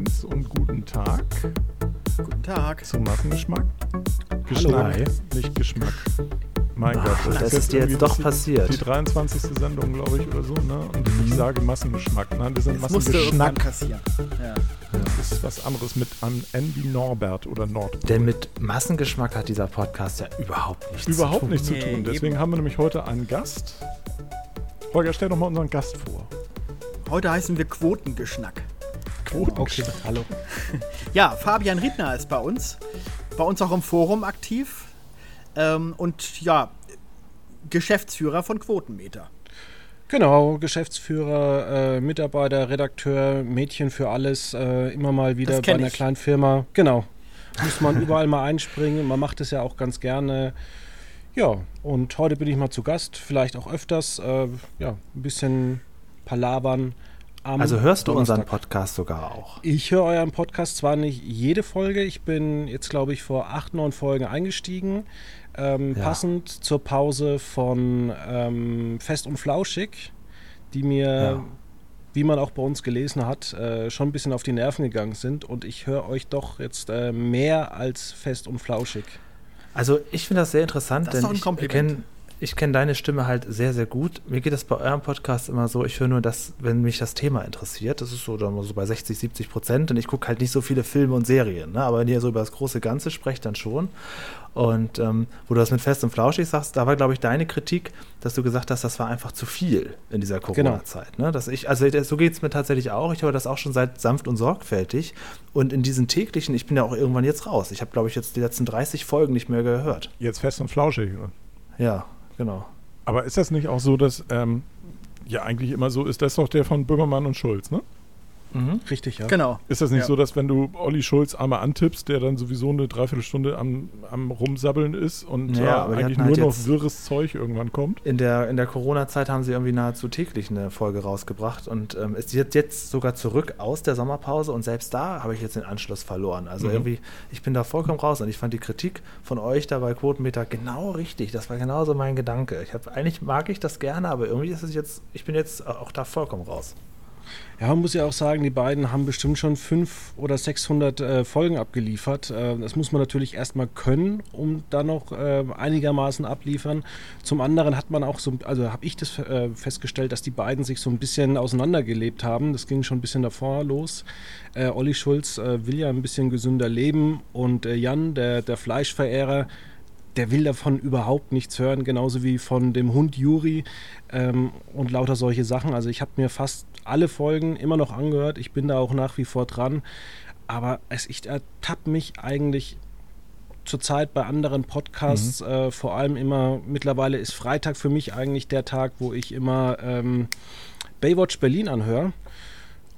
Morgens und guten Tag Guten Tag. zum Massengeschmack. Hallo, Geschmack, hi. nicht Geschmack. Mein Ach, Gott, das ist dir irgendwie jetzt doch die, passiert. Die 23. Sendung, glaube ich, oder so, ne? Und ich sage Massengeschmack. Nein, wir sind Das Massengeschmack. passieren. Ja. Das ist was anderes mit einem N wie Norbert oder Nord. Denn mit Massengeschmack hat dieser Podcast ja überhaupt nichts Überhaupt zu tun. nichts zu Nee, tun. eben. Deswegen haben wir nämlich heute einen Gast. Holger, stell doch mal unseren Gast vor. Heute heißen wir Quotengeschnack. Okay, hallo. Ja, Fabian Riedner ist bei uns. Bei uns auch im Forum aktiv. Ähm, und ja, Geschäftsführer von Quotenmeter. Genau, Geschäftsführer, äh, Mitarbeiter, Redakteur, Mädchen für alles, äh, immer mal wieder bei einer ich. kleinen Firma. Genau. Muss man überall mal einspringen. Man macht es ja auch ganz gerne. Ja, und heute bin ich mal zu Gast, vielleicht auch öfters. Äh, ja, ein bisschen palavern. Am Also hörst du unseren Donnerstag. Podcast sogar auch? Ich höre euren Podcast zwar nicht jede Folge, ich bin jetzt, glaube ich, vor acht, neun Folgen eingestiegen. Ähm, Ja. Passend zur Pause von ähm, Fest und Flauschig, die mir, Ja. wie man auch bei uns gelesen hat, äh, schon ein bisschen auf die Nerven gegangen sind. Und ich höre euch doch jetzt äh, mehr als Fest und Flauschig. Also ich finde das sehr interessant, Das ist denn doch ein ich Kompliment. kenne ich kenn deine Stimme halt sehr, sehr gut. Mir geht es bei eurem Podcast immer so, ich höre nur das, wenn mich das Thema interessiert. Das ist so, dann so bei 60, 70 Prozent. Und ich gucke halt nicht so viele Filme und Serien. Ne? Aber wenn ihr so über das große Ganze sprecht, dann schon. Und ähm, wo du das mit Fest und Flauschig sagst, da war, glaube ich, deine Kritik, dass du gesagt hast, das war einfach zu viel in dieser Genau. Corona-Zeit. Ne? Dass ich, also das- so geht es mir tatsächlich auch. Ich höre das auch schon seit sanft und sorgfältig. Und in diesen täglichen, ich bin ja auch irgendwann jetzt raus. Ich habe, glaube ich, jetzt die letzten 30 Folgen nicht mehr gehört. Jetzt fest und flauschig. oder? Ja, genau. Aber ist das nicht auch so, dass ähm, ja eigentlich immer so ist, das doch der von Böhmermann und Schulz, ne? Mhm. Richtig, ja. Genau. Ist das nicht Ja. so, dass wenn du Olli Schulz einmal antippst, der dann sowieso eine Dreiviertelstunde am, am Rumsabbeln ist und Ja, äh, eigentlich nur halt noch wirres Zeug irgendwann kommt? In der, in der Corona-Zeit haben sie irgendwie nahezu täglich eine Folge rausgebracht und ähm, ist jetzt, jetzt sogar zurück aus der Sommerpause und selbst da habe ich jetzt den Anschluss verloren. Also Mhm. irgendwie, ich bin da vollkommen raus und ich fand die Kritik von euch da bei Quotenmeter genau richtig. Das war genauso mein Gedanke. Ich habe eigentlich mag ich das gerne, aber irgendwie ist es jetzt, ich bin jetzt auch da vollkommen raus. Ja, man muss ja auch sagen, die beiden haben bestimmt schon 500 oder 600 äh, Folgen abgeliefert. Äh, das muss man natürlich erstmal können, um dann noch äh, einigermaßen abliefern. Zum anderen hat man auch so, also habe ich das äh, festgestellt, dass die beiden sich so ein bisschen auseinandergelebt haben. Das ging schon ein bisschen davor los. Äh, Olli Schulz äh, will ja ein bisschen gesünder leben und äh, Jan, der, der Fleischverehrer, der will davon überhaupt nichts hören, genauso wie von dem Hund Juri ähm, und lauter solche Sachen. Also ich habe mir fast alle Folgen immer noch angehört. Ich bin da auch nach wie vor dran. Aber es, ich ertappe mich eigentlich zurzeit bei anderen Podcasts äh, vor allem immer, mittlerweile ist Freitag für mich eigentlich der Tag, wo ich immer ähm, Baywatch Berlin anhöre.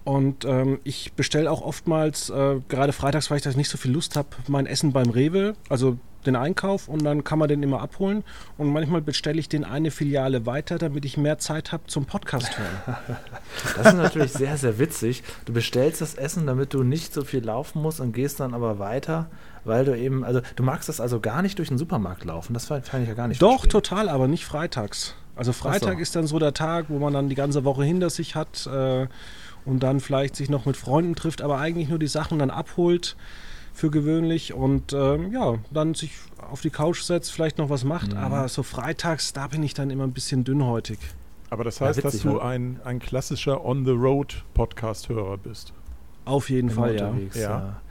Und ähm, ich bestelle auch oftmals, äh, gerade freitags, weil ich da nicht so viel Lust habe, mein Essen beim Rewe, also den Einkauf und dann kann man den immer abholen. Und manchmal bestelle ich den eine Filiale weiter, damit ich mehr Zeit habe zum Podcast hören. Das ist natürlich sehr, sehr witzig. Du bestellst das Essen, damit du nicht so viel laufen musst und gehst dann aber weiter, weil du eben, also du magst das also gar nicht durch den Supermarkt laufen. Das fand ich ja gar nicht Doch, verstehen. total, aber nicht freitags. Also Freitag so. ist dann so der Tag, wo man dann die ganze Woche hinter sich hat äh, und dann vielleicht sich noch mit Freunden trifft, aber eigentlich nur die Sachen dann abholt für gewöhnlich und ähm, ja, dann sich auf die Couch setzt, vielleicht noch was macht. Aber so freitags, da bin ich dann immer ein bisschen dünnhäutig. Aber das Ja, heißt, witzig, dass du ne? ein, ein klassischer On-the-Road-Podcast-Hörer bist. Auf jeden Fall, ja. Ja.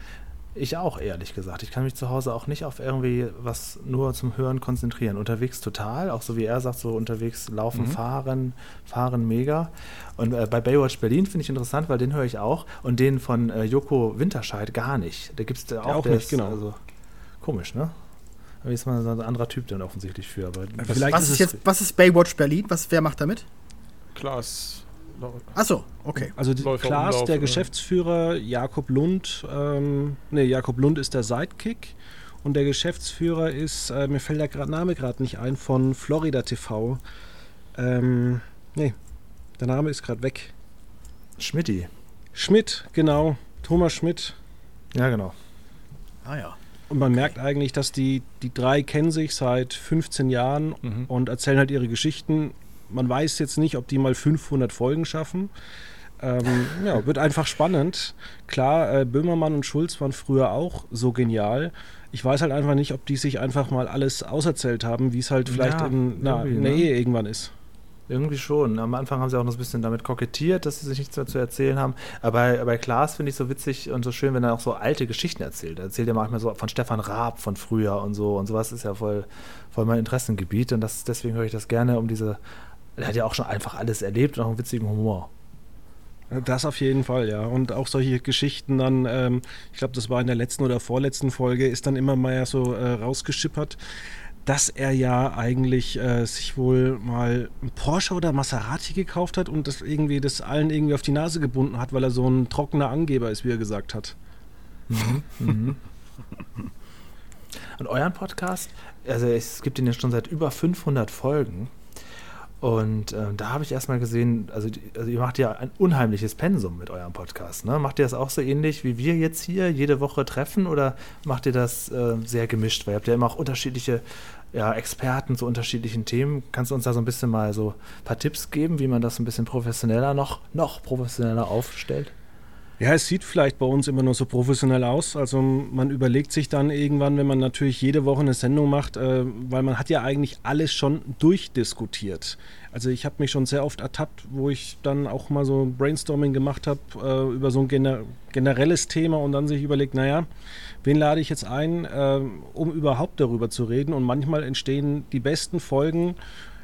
Ich auch, ehrlich gesagt. Ich kann mich zu Hause auch nicht auf irgendwie was nur zum Hören konzentrieren. Unterwegs total, auch so wie er sagt, so unterwegs laufen, Mhm. fahren, fahren mega. Und äh, bei Baywatch Berlin finde ich interessant, weil den höre ich auch. Und den von äh, Joko Winterscheid gar nicht. Da gibt es auch, auch der nicht, ist, genau. Also, komisch, ne? Aber ist mal so ein anderer Typ dann offensichtlich für. Aber Vielleicht Was ist jetzt, was ist Baywatch Berlin? Was, wer macht damit? Klaas. Achso, okay. Also Läufer Klaas, Umlauf, der oder? Geschäftsführer, Jakob Lund, ähm, nee, Jakob Lund ist der Sidekick und der Geschäftsführer ist, äh, mir fällt der Name gerade nicht ein, von Florida TV. Ähm, nee, der Name ist gerade weg. Schmidti. Schmidt, genau, Thomas Schmidt. Ja, genau. Ah ja. Und man merkt eigentlich, dass die, die drei kennen sich seit 15 Jahren Mhm. und erzählen halt ihre Geschichten. Man weiß jetzt nicht, ob die mal 500 Folgen schaffen. Ähm, ja, wird einfach spannend. Klar, äh, Böhmermann und Schulz waren früher auch so genial. Ich weiß halt einfach nicht, ob die sich einfach mal alles auserzählt haben, wie es halt vielleicht Ja, in, na, in der ne? Ehe irgendwann ist. Irgendwie schon. Am Anfang haben sie auch noch ein bisschen damit kokettiert, dass sie sich nichts mehr zu erzählen haben. Aber bei, bei Klaas finde ich so witzig und so schön, wenn er auch so alte Geschichten erzählt. Er erzählt ja manchmal so von Stefan Raab von früher und so. Und sowas ist ja voll, voll mein Interessengebiet. Und das, deswegen höre ich das gerne um diese. Er hat ja auch schon einfach alles erlebt und auch einen witzigen Humor. Das auf jeden Fall, ja. Und auch solche Geschichten dann, ähm, ich glaube, das war in der letzten oder vorletzten Folge, ist dann immer mal so äh, rausgeschippert, dass er ja eigentlich äh, sich wohl mal ein Porsche oder Maserati gekauft hat und das irgendwie das allen irgendwie auf die Nase gebunden hat, weil er so ein trockener Angeber ist, wie er gesagt hat. Mhm. Und euren Podcast, also es gibt ihn ja schon seit über 500 Folgen. Und äh, da habe ich erstmal gesehen, also, also ihr macht ja ein unheimliches Pensum mit eurem Podcast. Ne? Macht ihr das auch so ähnlich wie wir jetzt hier jede Woche treffen oder macht ihr das äh, sehr gemischt? Weil ihr habt ja immer auch unterschiedliche ja, Experten zu unterschiedlichen Themen. Kannst du uns da so ein bisschen mal so ein paar Tipps geben, wie man das ein bisschen professioneller noch, noch professioneller aufstellt? Ja, es sieht vielleicht bei uns immer nur so professionell aus. Also man überlegt sich dann irgendwann, wenn man natürlich jede Woche eine Sendung macht, äh, weil man hat ja eigentlich alles schon durchdiskutiert. Also ich habe mich schon sehr oft ertappt, wo ich dann auch mal so Brainstorming gemacht habe äh, über so ein gener generelles Thema und dann sich überlegt, naja, wen lade ich jetzt ein, äh, um überhaupt darüber zu reden? Und manchmal entstehen die besten Folgen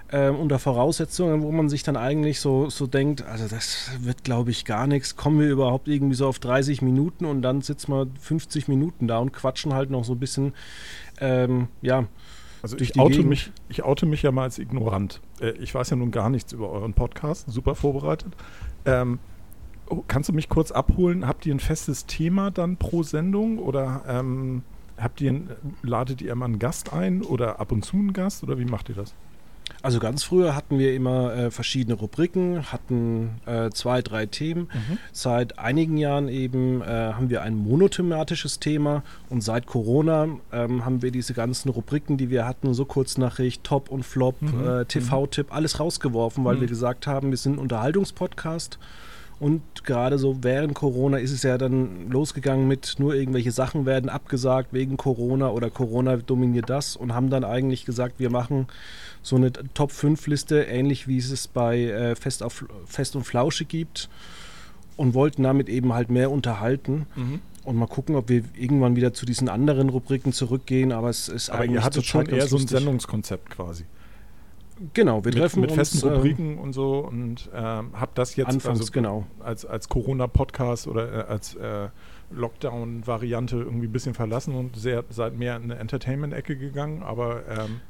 äh, unter Voraussetzungen, wo man sich dann eigentlich so, so denkt, also das wird, glaube ich, gar nichts. Kommen wir überhaupt irgendwie so auf 30 Minuten und dann sitzen wir 50 Minuten da und quatschen halt noch so ein bisschen, ähm, ja. Also ich oute, Gegend. mich, ich oute mich ja mal als ignorant. Äh, Ich weiß ja nun gar nichts über euren Podcast, super vorbereitet. Ähm, oh, kannst du mich kurz abholen? Habt ihr ein festes Thema dann pro Sendung oder ähm, habt ihr, ein- ladet ihr immer einen Gast ein oder ab und zu einen Gast oder wie macht ihr das? Also ganz früher hatten wir immer äh, verschiedene Rubriken, hatten äh, zwei, drei Themen. Seit einigen Jahren eben äh, haben wir ein monothematisches Thema und seit Corona ähm, haben wir diese ganzen Rubriken, die wir hatten, so Kurznachricht, Top und Flop, Mhm. äh, TV-Tipp, alles rausgeworfen, weil Mhm. wir gesagt haben, wir sind ein Unterhaltungspodcast. Und gerade so während Corona ist es ja dann losgegangen mit nur irgendwelche Sachen werden abgesagt wegen Corona oder Corona dominiert das und haben dann eigentlich gesagt, wir machen so eine Top 5 Liste, ähnlich wie es es bei äh, Fest, auf, Fest und Flauschig gibt und wollten damit eben halt mehr unterhalten und mal gucken, ob wir irgendwann wieder zu diesen anderen Rubriken zurückgehen, aber es ist Aber eigentlich ihr hattet schon eher ganz so ein lustig. Sendungskonzept quasi. Genau, wir mit, treffen mit uns festen ähm, Rubriken und so und ähm, habt das jetzt Anfangs, also, genau. als, als Corona-Podcast oder äh, als äh, Lockdown-Variante irgendwie ein bisschen verlassen und sehr, seid mehr in eine Entertainment-Ecke gegangen, aber ähm,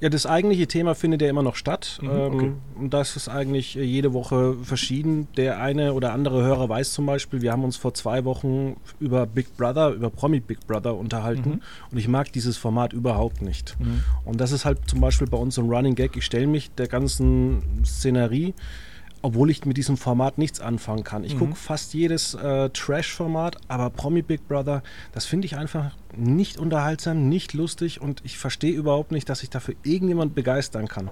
Ja, das eigentliche Thema findet ja immer noch statt. Mhm, ähm, okay. Und das ist eigentlich äh, jede Woche verschieden. Der eine oder andere Hörer weiß zum Beispiel, wir haben uns vor zwei Wochen über Big Brother, über Promi Big Brother unterhalten. Mhm. Und ich mag dieses Format überhaupt nicht. Und das ist halt zum Beispiel bei uns so ein Running Gag. Ich stelle mich der ganzen Szenerie, obwohl ich mit diesem Format nichts anfangen kann. Ich Mhm. gucke fast jedes äh, Trash-Format, aber Promi Big Brother, das finde ich einfach nicht unterhaltsam, nicht lustig und ich verstehe überhaupt nicht, dass ich dafür irgendjemand begeistern kann.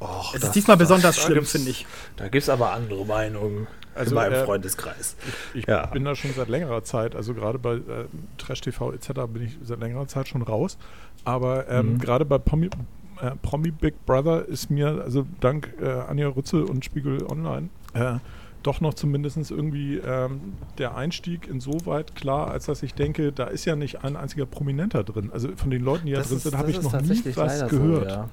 Och, Es das- ist diesmal besonders da schlimm, finde ich. Da gibt es aber andere Meinungen Also, in meinem äh, Freundeskreis. Ich Ja. bin da schon seit längerer Zeit, also gerade bei äh, Trash TV etc. bin ich seit längerer Zeit schon raus. Aber ähm, Mhm. gerade bei Promi, äh, Promi Big Brother ist mir, also dank äh, Anja Rützel und Spiegel Online, äh, doch noch zumindest irgendwie ähm, der Einstieg insoweit klar, als dass ich denke, da ist ja nicht ein einziger Prominenter drin. Also von den Leuten, die da drin sind, habe ich noch nie was gehört. So, ja.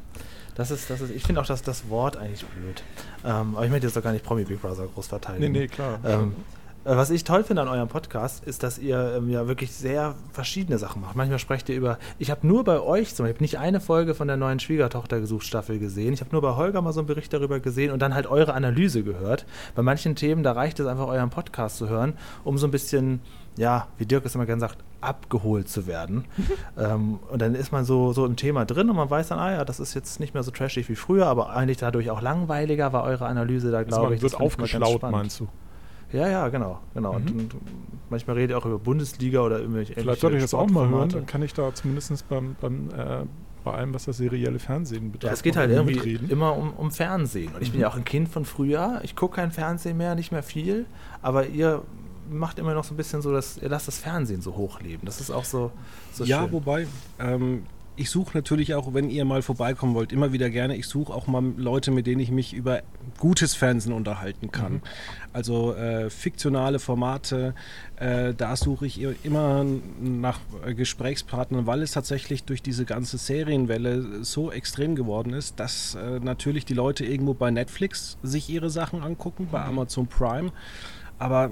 Das ist, das ist, ich finde auch das, das Wort eigentlich blöd. Ähm, aber ich möchte jetzt doch gar nicht Promi Big Brother groß Nee, verteidigen. nee, klar. Ähm, äh, was ich toll finde an eurem Podcast, ist, dass ihr ähm, ja wirklich sehr verschiedene Sachen macht. Manchmal sprecht ihr über. Ich habe nur bei euch, zum Beispiel, nicht eine Folge von der neuen Schwiegertochter gesucht Staffel gesehen. Ich habe nur bei Holger mal so einen Bericht darüber gesehen und dann halt eure Analyse gehört. Bei manchen Themen, da reicht es einfach, euren Podcast zu hören, um so ein bisschen, ja, wie Dirk es immer gerne sagt, abgeholt zu werden. ähm, und dann ist man so, so im Thema drin und man weiß dann, ah ja, das ist jetzt nicht mehr so trashig wie früher, aber eigentlich dadurch auch langweiliger war eure Analyse da, also glaube ich. wird Das ganz aufgeschlaut, meinst du? Ja, ja, genau, genau. Und, Mhm. und manchmal redet ihr auch über Bundesliga oder irgendwelche Vielleicht sollte ich das auch mal hören, dann kann ich da zumindest beim, beim äh, bei allem, was das serielle Fernsehen betrifft. Ja, es geht halt irgendwie mitreden. immer um, um Fernsehen. Und ich mhm. bin ja auch ein Kind von früher. Ich gucke kein Fernsehen mehr, nicht mehr viel. Aber ihr macht immer noch so ein bisschen so, dass ihr lasst das Fernsehen so hochleben. Das ist auch so, so Ja, schön. wobei, ähm, ich suche natürlich auch, wenn ihr mal vorbeikommen wollt, immer wieder gerne. Ich suche auch mal Leute, mit denen ich mich über gutes Fernsehen unterhalten kann. Mhm. Also äh, fiktionale Formate, äh, da suche ich immer nach Gesprächspartnern, weil es tatsächlich durch diese ganze Serienwelle so extrem geworden ist, dass äh, natürlich die Leute irgendwo bei Netflix sich ihre Sachen angucken, bei mhm. Amazon Prime. Aber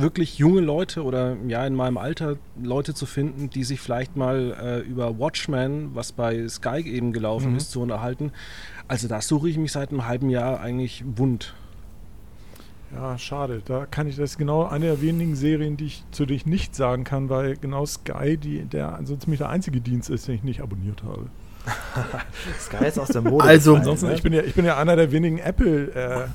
wirklich junge Leute oder ja in meinem Alter Leute zu finden, die sich vielleicht mal äh, über Watchmen, was bei Sky eben gelaufen mhm. ist, zu unterhalten. Also da suche ich mich seit einem halben Jahr eigentlich wund. Ja, schade. Da kann ich, das ist genau eine der wenigen Serien, die ich zu dich nicht sagen kann, weil genau Sky die, der also ziemlich der einzige Dienst ist, den ich nicht abonniert habe. Sky ist aus der Mode. Also, ansonsten, ich bin ja, ich bin ja einer der wenigen Apple äh,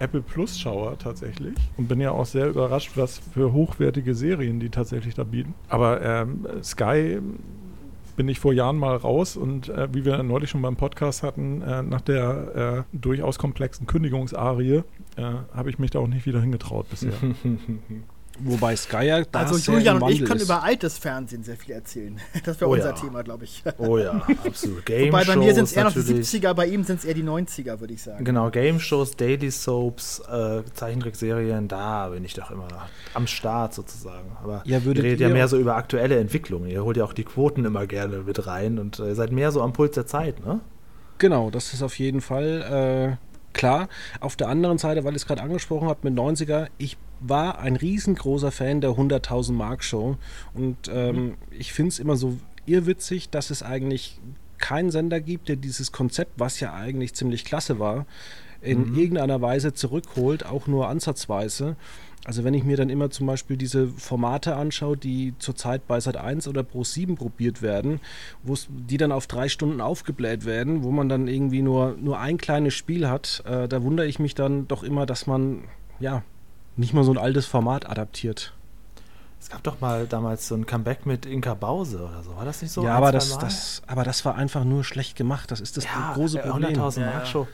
Apple Plus Schauer tatsächlich und bin ja auch sehr überrascht, was für hochwertige Serien die tatsächlich da bieten. Aber ähm, Sky bin ich vor Jahren mal raus und äh, wie wir neulich schon beim Podcast hatten, äh, nach der äh, durchaus komplexen Kündigungsarie äh, habe ich mich da auch nicht wieder hingetraut bisher. Wobei Sky ja Also Julian und ich können über altes Fernsehen sehr viel erzählen. Das wäre oh unser ja. Thema, glaube ich. Oh ja, absolut. Game Wobei bei mir sind es eher noch die 70er, bei ihm sind es eher die 90er, würde ich sagen. Genau, Game Shows, Daily Soaps, äh, Zeichentrickserien, da bin ich doch immer am Start sozusagen. Aber ja, ihr redet ja mehr so über aktuelle Entwicklungen. Ihr holt ja auch die Quoten immer gerne mit rein und äh, seid mehr so am Puls der Zeit, ne? Genau, das ist auf jeden Fall äh, klar. Auf der anderen Seite, weil ich es gerade angesprochen habe mit 90er, ich war ein riesengroßer Fan der 100.000 Mark Show und ähm, mhm. ich finde es immer so irrwitzig, dass es eigentlich keinen Sender gibt, der dieses Konzept, was ja eigentlich ziemlich klasse war, in mhm. irgendeiner Weise zurückholt, auch nur ansatzweise. Also wenn ich mir dann immer zum Beispiel diese Formate anschaue, die zurzeit bei Sat1 oder Pro 7 probiert werden, die dann auf drei Stunden aufgebläht werden, wo man dann irgendwie nur, nur ein kleines Spiel hat, äh, da wundere ich mich dann doch immer, dass man ja nicht mal so ein altes Format adaptiert. Es gab doch mal damals so ein Comeback mit Inka Bause oder so. War das nicht so? Ja, aber das, das, aber das war einfach nur schlecht gemacht. Das ist das ja, große Problem. 100.000 Mark Show.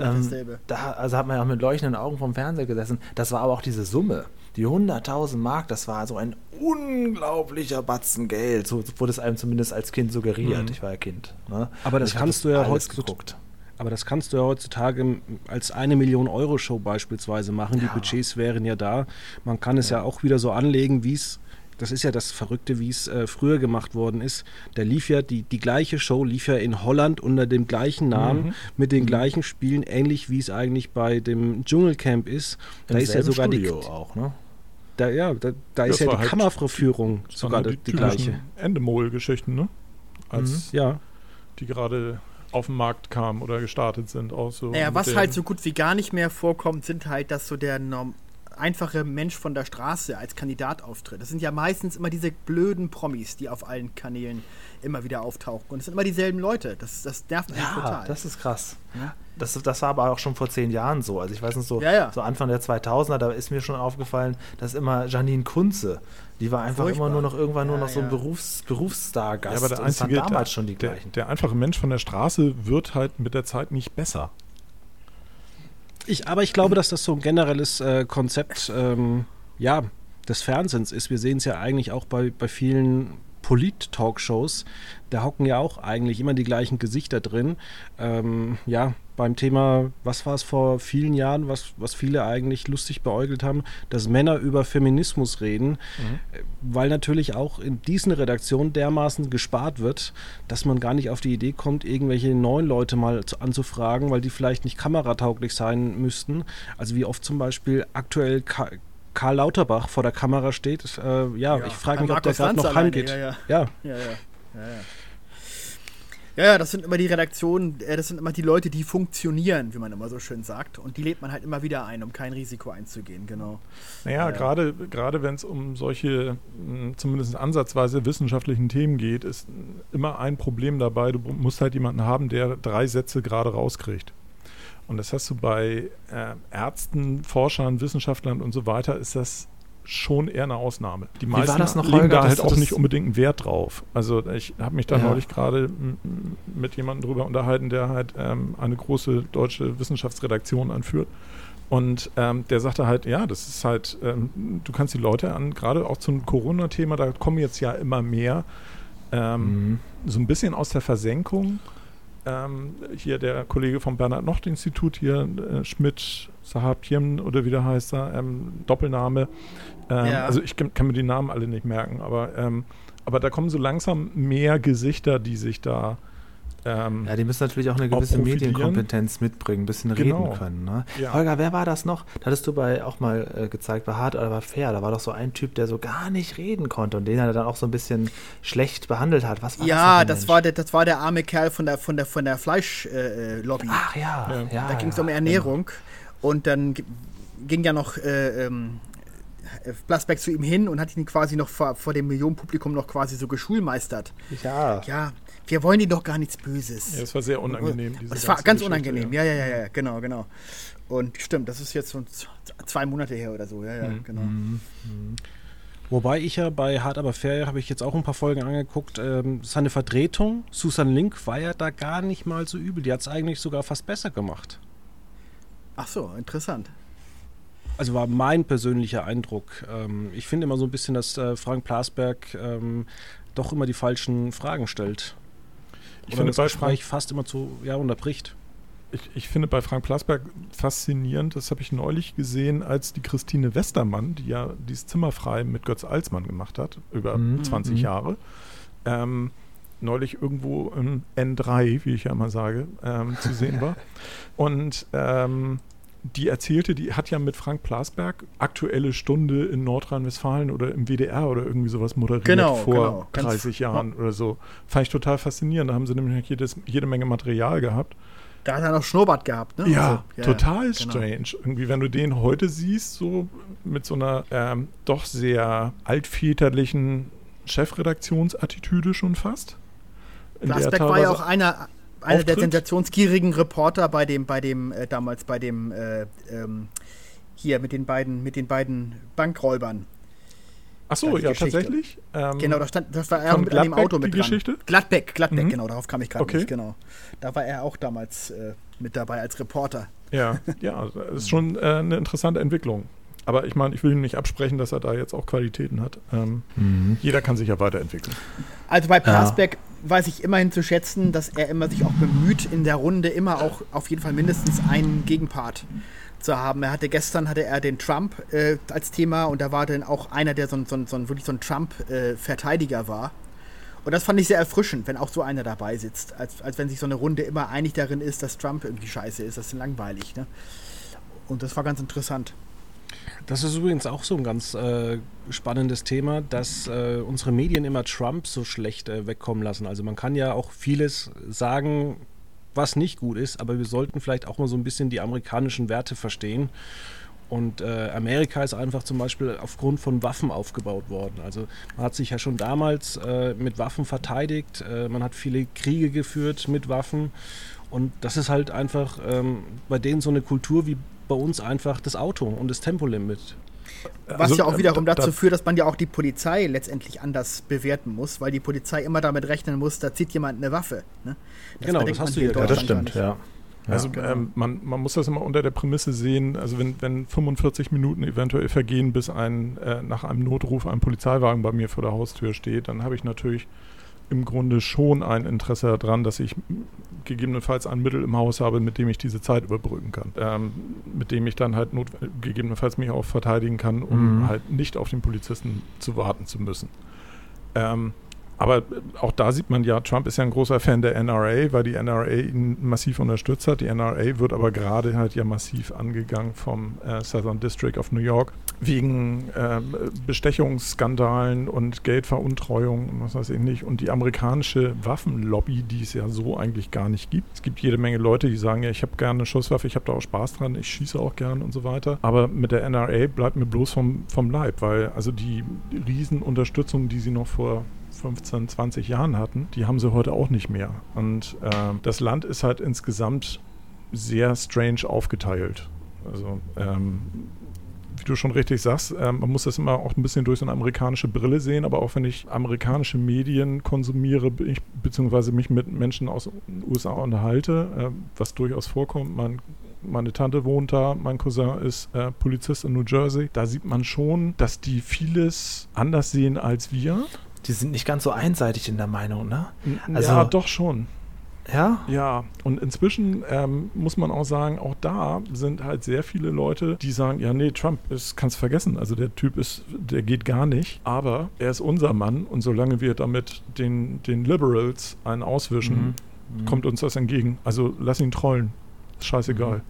Ähm, da also hat man ja auch mit leuchtenden Augen vom Fernseher gesessen. Das war aber auch diese Summe. Die 100.000 Mark, das war so ein unglaublicher Batzen Geld. So wurde es einem zumindest als Kind suggeriert. Mhm. Ich war ja Kind. Ne? Aber das kannst du ja heute geguckt. Aber das kannst du ja heutzutage als eine Million Euro Show beispielsweise machen. Ja. Die Budgets wären ja da. Man kann es ja, ja auch wieder so anlegen, wie es das ist ja das Verrückte, wie es äh, früher gemacht worden ist. Der lief ja, die, die gleiche Show lief ja in Holland unter dem gleichen Namen, mhm. mit den mhm. gleichen Spielen, ähnlich wie es eigentlich bei dem Dschungelcamp ist. Da Im ist ja sogar Studio die. auch, ne? Da, ja, da, da ist ja die halt Kameraführung sogar die, die gleiche. Endemol-Geschichten, ne? Als mhm. ja. die gerade auf den Markt kamen oder gestartet sind. Auch so naja, was halt so gut wie gar nicht mehr vorkommt, sind halt, dass so der Norm einfache Mensch von der Straße als Kandidat auftritt. Das sind ja meistens immer diese blöden Promis, die auf allen Kanälen immer wieder auftauchen. Und es sind immer dieselben Leute. Das, das nervt mich ja, total. Das ist krass. Ja? Das, das war aber auch schon vor zehn Jahren so. Also ich weiß nicht, so, ja, ja. so Anfang der 2000er, da ist mir schon aufgefallen, dass immer Janine Kunze, die war einfach Furchtbar. immer nur noch irgendwann nur noch so ein Berufs, Berufsstar-Gast. Ja, aber der einzige, damals der, schon die gleichen. Der, der einfache Mensch von der Straße wird halt mit der Zeit nicht besser. Ich, aber ich glaube, dass das so ein generelles äh, Konzept ähm, ja, des Fernsehens ist. Wir sehen es ja eigentlich auch bei, bei vielen Polit-Talkshows. Da hocken ja auch eigentlich immer die gleichen Gesichter drin. Ähm, ja, beim Thema, was war es vor vielen Jahren, was, was viele eigentlich lustig beäugelt haben, dass Männer über Feminismus reden, mhm. weil natürlich auch in diesen Redaktionen dermaßen gespart wird, dass man gar nicht auf die Idee kommt, irgendwelche neuen Leute mal zu, anzufragen, weil die vielleicht nicht kameratauglich sein müssten. Also wie oft zum Beispiel aktuell Ka Karl Lauterbach vor der Kamera steht. Äh, ja, ja, ich frage mich, ob der gerade noch heimgeht. Ja, ja. ja. ja, ja. ja ja, ja, das sind immer die Redaktionen, äh, das sind immer die Leute, die funktionieren, wie man immer so schön sagt. Und die lädt man halt immer wieder ein, um kein Risiko einzugehen, genau. Naja, äh, gerade, gerade wenn es um solche hm, zumindest ansatzweise wissenschaftlichen Themen geht, ist immer ein Problem dabei. Du musst halt jemanden haben, der drei Sätze gerade rauskriegt. Und das hast du bei äh, Ärzten, Forschern, Wissenschaftlern und so weiter, ist das schon eher eine Ausnahme. Die meisten noch, legen Holger? da halt auch nicht unbedingt einen Wert drauf. Also ich habe mich da Ja. neulich gerade mit jemandem drüber unterhalten, der halt ähm, eine große deutsche Wissenschaftsredaktion anführt. Und ähm, der sagte halt, ja, das ist halt, ähm, du kannst die Leute an, gerade auch zum Corona-Thema, da kommen jetzt ja immer mehr ähm, Mhm. so ein bisschen aus der Versenkung. Ähm, hier der Kollege vom Bernhard-Nocht-Institut, hier äh, Schmidt, Sahabtjem oder wie der heißt er, ähm, Doppelname. Ähm, Ja. Also ich kann, kann mir die Namen alle nicht merken, aber, ähm, aber da kommen so langsam mehr Gesichter, die sich da ähm, Ja, die müssen natürlich auch eine Auch gewisse profitieren. Medienkompetenz mitbringen, ein bisschen Genau. reden können. Ne? Ja. Holger, wer war das noch? Da hattest du bei auch mal äh, gezeigt, bei Hart aber fair. Da war doch so ein Typ, der so gar nicht reden konnte und den er dann auch so ein bisschen schlecht behandelt hat. Was war Ja, das? das, war der, das war der arme Kerl von der, von der, von der Fleischlobby. Äh, Lobby. Ach ja, Ja. ja. da ging es um ja, Ernährung. Und dann ging ja noch äh, ähm, äh, Plasberg zu ihm hin und hat ihn quasi noch vor, vor dem Millionenpublikum noch quasi so geschulmeistert. Genau. Ja. Ja, wir wollen ihm doch gar nichts Böses. ja, es war sehr unangenehm. diese das war ganz Geschichte, unangenehm. Ja. ja, ja, ja, genau, genau. Und stimmt, das ist jetzt so z- zwei Monate her oder so. Ja, ja, Mhm. genau. Wobei ich ja bei Hard aber fair habe ich jetzt auch ein paar Folgen angeguckt. Ähm, seine Vertretung, Susan Link, war ja da gar nicht mal so übel. Die hat es eigentlich sogar fast besser gemacht. Ach so, interessant. Also war mein persönlicher Eindruck. Ähm, ich finde immer so ein bisschen, dass äh, Frank Plasberg ähm, doch immer die falschen Fragen stellt. Ich finde, das bei Gespräch Frank, fast immer zu ja, unterbricht. ich, ich finde bei Frank Plasberg faszinierend, das habe ich neulich gesehen, als die Christine Westermann, die ja dieses Zimmerfrei mit Götz Alsmann gemacht hat, über Mhm. 20 Mhm. Jahre, ähm, neulich irgendwo im N3, wie ich ja immer sage, ähm, zu sehen war. Und ähm, die erzählte, die hat ja mit Frank Plasberg aktuelle Stunde in Nordrhein-Westfalen oder im WDR oder irgendwie sowas moderiert Genau, vor genau. Ganz- 30 Jahren oder so. Fand ich total faszinierend. Da haben sie nämlich jedes, jede Menge Material gehabt. Da hat er noch Schnurrbart gehabt, ne? Ja, Also, total genau. strange. Irgendwie, wenn du den heute siehst, so mit so einer ähm, doch sehr altväterlichen Chefredaktionsattitüde schon fast. Plasberg war ja auch einer, einer der sensationsgierigen Reporter bei dem, bei dem, äh, damals bei dem, äh, ähm, hier mit den beiden, mit den beiden Bankräubern. Ach so, die ja, Geschichte. tatsächlich. Ähm, Genau, da stand, das war er mit an dem Gladbeck Auto mit die dran. Geschichte? Gladbeck, Gladbeck, Mhm. genau, darauf kam ich gerade Okay. nicht, genau. Da war er auch damals äh, mit dabei als Reporter. Ja, ja, das ist schon äh, eine interessante Entwicklung. Aber ich meine, ich will ihm nicht absprechen, dass er da jetzt auch Qualitäten hat. Ähm, Mhm. jeder kann sich ja weiterentwickeln. Also bei Plasberg weiß ich immerhin zu schätzen, dass er immer sich auch bemüht, in der Runde immer auch auf jeden Fall mindestens einen Gegenpart zu haben. Er hatte gestern hatte er den Trump äh, als Thema und da war dann auch einer, der so ein, so ein, so ein wirklich so ein Trump-Verteidiger war. Und das fand ich sehr erfrischend, wenn auch so einer dabei sitzt, als, als wenn sich so eine Runde immer einig darin ist, dass Trump irgendwie scheiße ist. Das ist langweilig, ne? Und das war ganz interessant. Das ist übrigens auch so ein ganz äh, spannendes Thema, dass äh, unsere Medien immer Trump so schlecht äh, wegkommen lassen. Also man kann ja auch vieles sagen, was nicht gut ist, aber wir sollten vielleicht auch mal so ein bisschen die amerikanischen Werte verstehen. Und äh, Amerika ist einfach zum Beispiel aufgrund von Waffen aufgebaut worden. Also man hat sich ja schon damals äh, mit Waffen verteidigt, äh, man hat viele Kriege geführt mit Waffen. Und das ist halt einfach ähm, bei denen so eine Kultur wie bei uns einfach das Auto und das Tempolimit. Was Also, ja auch äh, wiederum da- dazu da- führt, dass man ja auch die Polizei letztendlich anders bewerten muss, weil die Polizei immer damit rechnen muss, da zieht jemand eine Waffe. Ne? Genau, bedenkt das hast man du hier ja in Ja, das stimmt, ja. Also genau. ähm, man, man muss das immer unter der Prämisse sehen, also wenn, wenn 45 Minuten eventuell vergehen, bis ein äh, nach einem Notruf ein Polizeiwagen bei mir vor der Haustür steht, dann habe ich natürlich im Grunde schon ein Interesse daran, dass ich gegebenenfalls ein Mittel im Haus habe, mit dem ich diese Zeit überbrücken kann. Ähm, mit dem ich dann halt not gegebenenfalls mich auch verteidigen kann, um Mhm. halt nicht auf den Polizisten zu warten zu müssen. Ähm, aber auch da sieht man ja, Trump ist ja ein großer Fan der NRA, weil die NRA ihn massiv unterstützt hat. Die NRA wird aber gerade halt ja massiv angegangen vom äh, Southern District of New York wegen ähm, Bestechungsskandalen und Geldveruntreuung und was weiß ich nicht. Und die amerikanische Waffenlobby, die es ja so eigentlich gar nicht gibt. Es gibt jede Menge Leute, die sagen, ja, ich habe gerne eine Schusswaffe, ich habe da auch Spaß dran, ich schieße auch gern und so weiter. Aber mit der NRA bleibt mir bloß vom, vom Leib, weil also die Riesenunterstützung, die sie noch vor 15, 20 Jahren hatten, die haben sie heute auch nicht mehr. Und ähm, das Land ist halt insgesamt sehr strange aufgeteilt. Also ähm, wie du schon richtig sagst, ähm, man muss das immer auch ein bisschen durch so eine amerikanische Brille sehen, aber auch wenn ich amerikanische Medien konsumiere, ich, beziehungsweise mich mit Menschen aus den USA unterhalte, äh, was durchaus vorkommt, man meine Tante wohnt da, mein Cousin ist äh, Polizist in New Jersey. Da sieht man schon, dass die vieles anders sehen als wir. Die sind nicht ganz so einseitig in der Meinung, ne? Also, ja, doch schon. Ja? Ja, und inzwischen ähm, muss man auch sagen, auch da sind halt sehr viele Leute, die sagen, ja, nee, Trump ist, kannst vergessen. Also der Typ ist, der geht gar nicht. Aber er ist unser Mann und solange wir damit den, den Liberals einen auswischen, mhm. Mhm. kommt uns das entgegen. Also lass ihn trollen. Ist scheißegal. Mhm.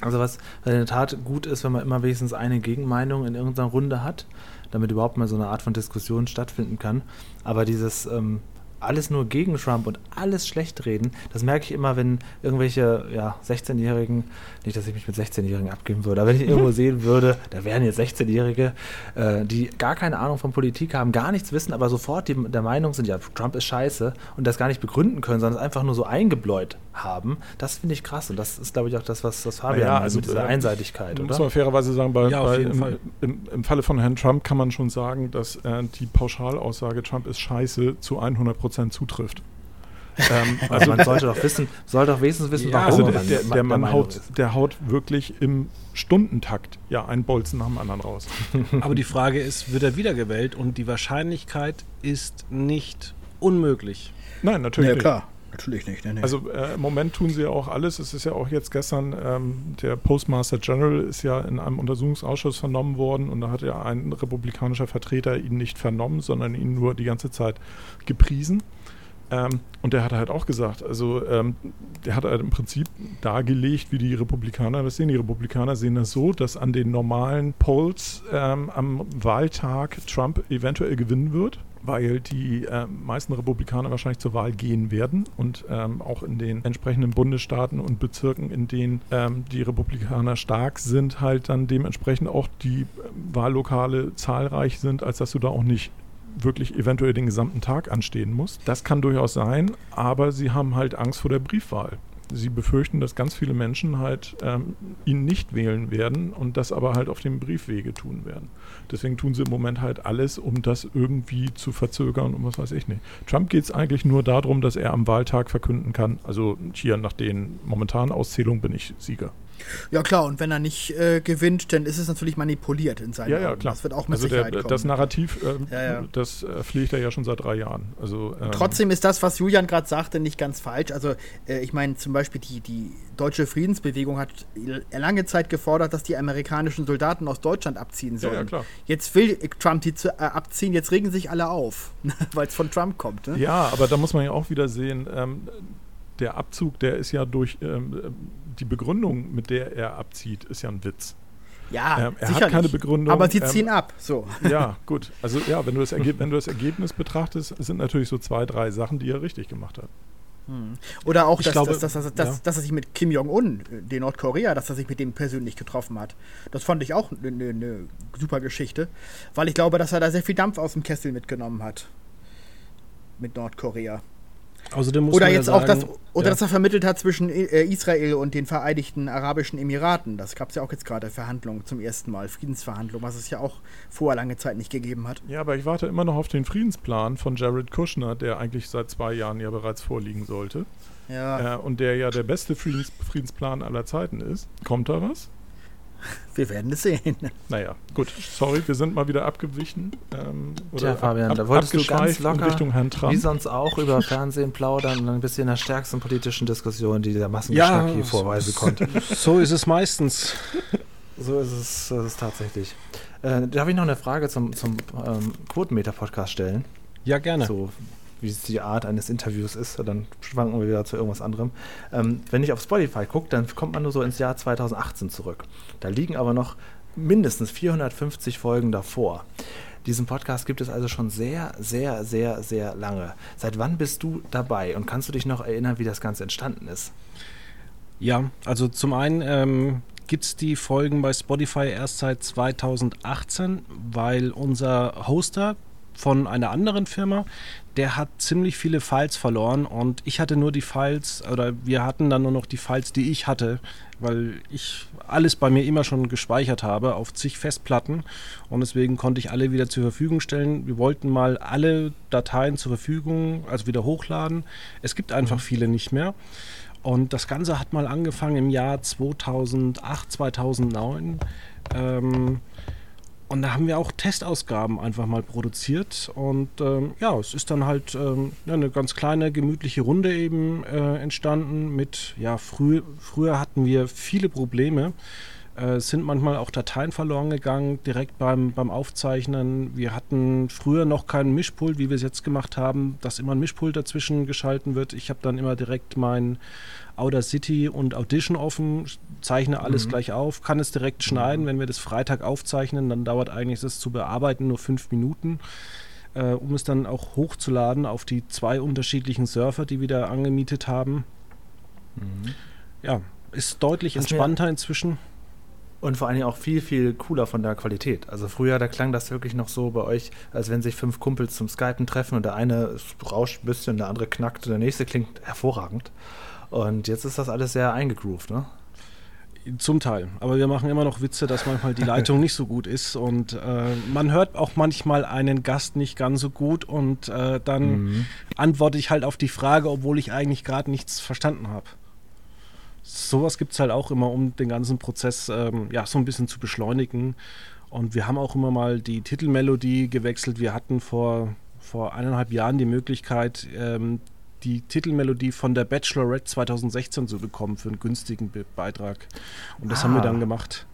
Also was in der Tat gut ist, wenn man immer wenigstens eine Gegenmeinung in irgendeiner Runde hat, damit überhaupt mal so eine Art von Diskussion stattfinden kann. Aber dieses ähm, alles nur gegen Trump und alles schlecht reden, das merke ich immer, wenn irgendwelche ja, 16-Jährigen, nicht, dass ich mich mit 16-Jährigen abgeben würde, aber wenn ich irgendwo sehen würde, da wären jetzt 16-Jährige, äh, die gar keine Ahnung von Politik haben, gar nichts wissen, aber sofort die, der Meinung sind, ja, Trump ist scheiße und das gar nicht begründen können, sondern es einfach nur so eingebläut haben, das finde ich krass und das ist, glaube ich, auch das, was, was Fabian ja, also, mit dieser äh, Einseitigkeit, oder? Muss man fairerweise sagen, bei, ja, bei im, Fall. Im, im, Falle von Herrn Trump kann man schon sagen, dass äh, die Pauschalaussage, Trump ist scheiße, zu 100 Prozent zutrifft. ähm, also man sollte doch wissen, soll doch wenigstens wissen, ja, warum. Also der, der, der Mann haut, der haut wirklich im Stundentakt ja einen Bolzen nach dem anderen raus. Aber die Frage ist, wird er wiedergewählt? Und die Wahrscheinlichkeit ist nicht unmöglich. Nein, natürlich ja, klar. Natürlich nicht. Nee, nee. Also äh, im Moment tun sie ja auch alles. Es ist ja auch jetzt gestern, ähm, der Postmaster General ist ja in einem Untersuchungsausschuss vernommen worden und da hat ja ein republikanischer Vertreter ihn nicht vernommen, sondern ihn nur die ganze Zeit gepriesen. Ähm, und der hat halt auch gesagt, also ähm, der hat halt im Prinzip dargelegt, wie die Republikaner das sehen. Die Republikaner sehen das so, dass an den normalen Polls ähm, am Wahltag Trump eventuell gewinnen wird weil die äh, meisten Republikaner wahrscheinlich zur Wahl gehen werden und ähm, auch in den entsprechenden Bundesstaaten und Bezirken, in denen ähm, die Republikaner stark sind, halt dann dementsprechend auch die äh, Wahllokale zahlreich sind, als dass du da auch nicht wirklich eventuell den gesamten Tag anstehen musst. Das kann durchaus sein, aber sie haben halt Angst vor der Briefwahl sie befürchten, dass ganz viele Menschen halt ähm, ihn nicht wählen werden und das aber halt auf dem Briefwege tun werden. Deswegen tun sie im Moment halt alles, um das irgendwie zu verzögern und was weiß ich nicht. Trump geht es eigentlich nur darum, dass er am Wahltag verkünden kann, also hier nach den momentanen Auszählungen bin ich Sieger. Ja klar, und wenn er nicht äh, gewinnt, dann ist es natürlich manipuliert in seinen Ja, ja, klar. Das wird auch mit also Sicherheit der, kommen. Das Narrativ, äh, ja, ja. das äh, pflegt er ja schon seit drei Jahren. Also, ähm, Trotzdem ist das, was Julian gerade sagte, nicht ganz falsch. Also äh, ich meine zum Beispiel die, die deutsche Friedensbewegung hat lange Zeit gefordert, dass die amerikanischen Soldaten aus Deutschland abziehen sollen. Ja, ja klar. Jetzt will Trump die zu, äh, abziehen, jetzt regen sich alle auf, weil es von Trump kommt. Ne? Ja, aber da muss man ja auch wieder sehen, ähm, der Abzug, der ist ja durch ähm, die Begründung, mit der er abzieht, ist ja ein Witz. Ja, ähm, er sicherlich. hat keine Begründung. Aber sie ziehen ähm, ab, so. Ja, gut. Also ja, wenn du, das wenn du das Ergebnis betrachtest, sind natürlich so zwei, drei Sachen, die er richtig gemacht hat. Hm. Oder auch, dass, glaube, dass, dass, dass, ja. dass, er sich mit Kim Jong-un, den Nordkorea, dass er sich mit dem persönlich getroffen hat. Das fand ich auch eine ne, ne super Geschichte, weil ich glaube, dass er da sehr viel Dampf aus dem Kessel mitgenommen hat. Mit Nordkorea. Außerdem muss oder man jetzt ja sagen, auch das, oder ja. dass er vermittelt hat zwischen äh, Israel und den Vereinigten Arabischen Emiraten. Das gab es ja auch jetzt gerade Verhandlungen zum ersten Mal, Friedensverhandlungen, was es ja auch vorher lange Zeit nicht gegeben hat. Ja, aber ich warte immer noch auf den Friedensplan von Jared Kushner, der eigentlich seit zwei Jahren ja bereits vorliegen sollte. Ja. Äh, und der ja der beste Friedens Friedensplan aller Zeiten ist. Kommt da was? Wir werden es sehen. Naja, gut. Sorry, wir sind mal wieder abgewichen. Ähm, Tja, Fabian, ab, da wolltest du ganz locker, Richtung Herrn Trump. wie sonst auch, über Fernsehen plaudern und ein bisschen in der stärksten politischen Diskussion, die der Massengeschmack ja, hier vorweisen konnte. So ist es meistens. So ist es, ist es tatsächlich. Äh, darf ich noch eine Frage zum, zum ähm, Quotenmeter-Podcast stellen? Ja, gerne. So, wie es die Art eines Interviews ist, dann schwanken wir wieder zu irgendwas anderem. Ähm, wenn ich auf Spotify gucke, dann kommt man nur so ins Jahr 2018 zurück. Da liegen aber noch mindestens 450 Folgen davor. Diesen Podcast gibt es also schon sehr, sehr, sehr, sehr lange. Seit wann bist du dabei und kannst du dich noch erinnern, wie das Ganze entstanden ist? Ja, also zum einen ähm, gibt es die Folgen bei Spotify erst seit 2018, weil unser Hoster von einer anderen Firma. Der hat ziemlich viele Files verloren und ich hatte nur die Files, oder wir hatten dann nur noch die Files, die ich hatte, weil ich alles bei mir immer schon gespeichert habe auf zig Festplatten und deswegen konnte ich alle wieder zur Verfügung stellen. Wir wollten mal alle Dateien zur Verfügung, also wieder hochladen. Es gibt einfach viele nicht mehr. Und das Ganze hat mal angefangen im Jahr 2008, 2009. Ähm, und da haben wir auch Testausgaben einfach mal produziert. Und ähm, ja, es ist dann halt ähm, eine ganz kleine, gemütliche Runde eben äh, entstanden mit, ja, früh, früher hatten wir viele Probleme. Äh, sind manchmal auch Dateien verloren gegangen, direkt beim, beim Aufzeichnen. Wir hatten früher noch keinen Mischpult, wie wir es jetzt gemacht haben, dass immer ein Mischpult dazwischen geschalten wird. Ich habe dann immer direkt mein Audacity und Audition offen, zeichne alles mhm. gleich auf, kann es direkt schneiden. Wenn wir das Freitag aufzeichnen, dann dauert eigentlich das zu bearbeiten nur fünf Minuten. Äh, um es dann auch hochzuladen auf die zwei unterschiedlichen Surfer, die wir da angemietet haben. Mhm. Ja, ist deutlich Was entspannter inzwischen. Und vor allen Dingen auch viel, viel cooler von der Qualität. Also früher, da klang das wirklich noch so bei euch, als wenn sich fünf Kumpels zum Skypen treffen und der eine rauscht ein bisschen, der andere knackt und der nächste klingt hervorragend. Und jetzt ist das alles sehr eingegroovt, ne? Zum Teil. Aber wir machen immer noch Witze, dass manchmal die Leitung nicht so gut ist. Und äh, man hört auch manchmal einen Gast nicht ganz so gut. Und äh, dann mhm. antworte ich halt auf die Frage, obwohl ich eigentlich gerade nichts verstanden habe sowas gibt es halt auch immer, um den ganzen Prozess ähm, ja, so ein bisschen zu beschleunigen. Und wir haben auch immer mal die Titelmelodie gewechselt. Wir hatten vor, vor eineinhalb Jahren die Möglichkeit, ähm, die Titelmelodie von der Bachelorette 2016 zu bekommen für einen günstigen Be Beitrag. Und das ah. haben wir dann gemacht.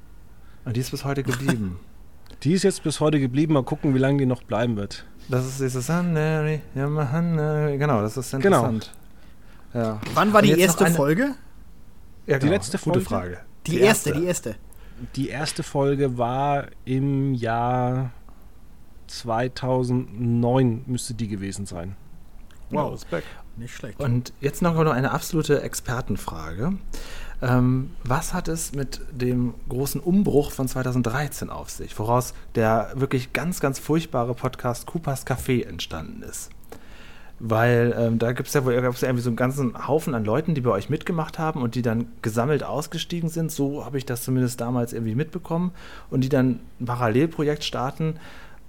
Und die ist bis heute geblieben. die ist jetzt bis heute geblieben. Mal gucken, wie lange die noch bleiben wird. Das ist dieses genau, das ist genau. interessant. Genau. Ja. Wann war die erste Folge? Ja, die genau. letzte Folge. Gute Frage. Die, die erste, erste, die erste. Die erste Folge war im Jahr 2009 müsste die gewesen sein. Wow, Respekt. Nicht schlecht. Und jetzt noch eine absolute Expertenfrage. Ähm, was hat es mit dem großen Umbruch von 2013 auf sich, woraus der wirklich ganz, ganz furchtbare Podcast Coopers Café entstanden ist? Weil ähm, da gibt es ja, ja irgendwie so einen ganzen Haufen an Leuten, die bei euch mitgemacht haben und die dann gesammelt ausgestiegen sind. So habe ich das zumindest damals irgendwie mitbekommen. Und die dann ein Parallelprojekt starten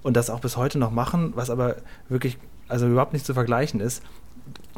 und das auch bis heute noch machen, was aber wirklich also überhaupt nicht zu vergleichen ist.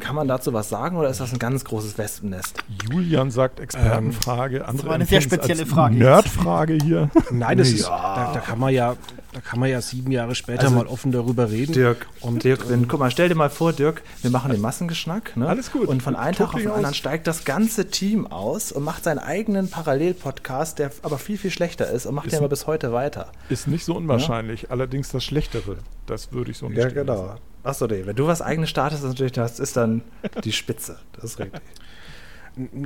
Kann man dazu was sagen oder ist das ein ganz großes Wespennest? Julian sagt Expertenfrage, ähm, andere das war eine sehr spezielle Frage. Nerdfrage hier. Nein, das ja. ist, da, da, kann man ja, da kann man ja sieben Jahre später also, mal offen darüber reden. Dirk, und Dirk, wenn, guck mal, stell dir mal vor, Dirk, wir machen den Massengeschnack. Ne? Alles gut. Und von einem Tag auf den anderen steigt das ganze Team aus und macht seinen eigenen Parallelpodcast, der aber viel, viel schlechter ist und macht ist, den aber bis heute weiter. Ist nicht so unwahrscheinlich, ja? allerdings das Schlechtere. Das würde ich so nicht Ja, genau. Achso, nee, wenn du was eigenes startest, natürlich, das ist dann die Spitze. Das ist richtig.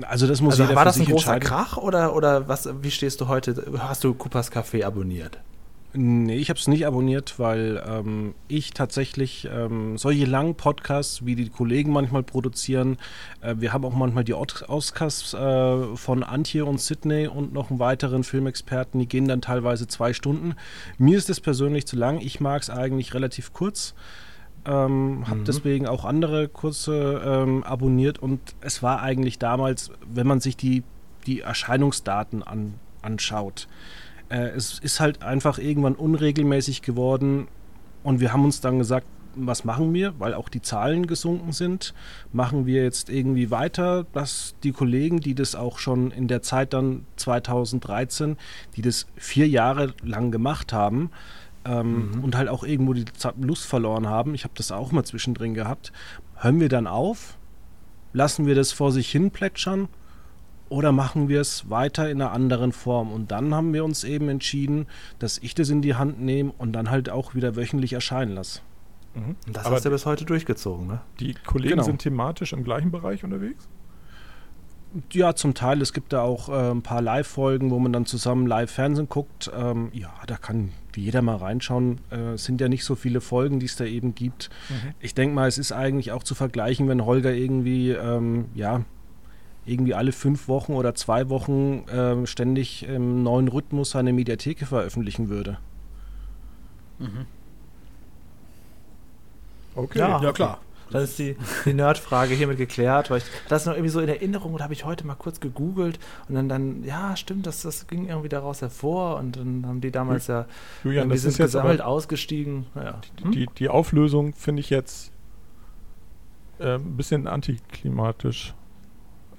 Also das muss also war das ein großer Krach oder, oder was, wie stehst du heute? Hast du Coopers Café abonniert? Nee, ich habe es nicht abonniert, weil ähm, ich tatsächlich ähm, solche langen Podcasts, wie die Kollegen manchmal produzieren, äh, wir haben auch manchmal die Oscars äh, von Antje und Sydney und noch einen weiteren Filmexperten, die gehen dann teilweise zwei Stunden. Mir ist das persönlich zu lang. Ich mag es eigentlich relativ kurz. Ähm, habe mhm. deswegen auch andere Kurse ähm, abonniert und es war eigentlich damals, wenn man sich die, die Erscheinungsdaten an, anschaut, äh, es ist halt einfach irgendwann unregelmäßig geworden und wir haben uns dann gesagt, was machen wir, weil auch die Zahlen gesunken sind. Machen wir jetzt irgendwie weiter, dass die Kollegen, die das auch schon in der Zeit dann 2013, die das vier Jahre lang gemacht haben ähm, mhm. und halt auch irgendwo die Lust verloren haben, ich habe das auch mal zwischendrin gehabt, hören wir dann auf, lassen wir das vor sich hin plätschern oder machen wir es weiter in einer anderen Form? Und dann haben wir uns eben entschieden, dass ich das in die Hand nehme und dann halt auch wieder wöchentlich erscheinen lasse. Mhm. Das Aber hast du bis heute durchgezogen, ne? Die Kollegen genau. sind thematisch im gleichen Bereich unterwegs? Ja, zum Teil. Es gibt da auch äh, ein paar Live-Folgen, wo man dann zusammen Live-Fernsehen guckt. Ähm, ja, da kann jeder mal reinschauen. Äh, es sind ja nicht so viele Folgen, die es da eben gibt. Mhm. Ich denke mal, es ist eigentlich auch zu vergleichen, wenn Holger irgendwie, ähm, ja, irgendwie alle fünf Wochen oder zwei Wochen äh, ständig im neuen Rhythmus seine Mediatheke veröffentlichen würde. Mhm. Okay. Ja. Ja, klar. Dann ist die, die Nerdfrage hiermit geklärt, weil ich das noch irgendwie so in Erinnerung und habe ich heute mal kurz gegoogelt und dann, dann ja, stimmt, das, das ging irgendwie daraus hervor und dann haben die damals ja Julian, das sind ist jetzt gesammelt aber, ausgestiegen. Naja. Hm? die, die Auflösung finde ich jetzt äh, ein bisschen antiklimatisch.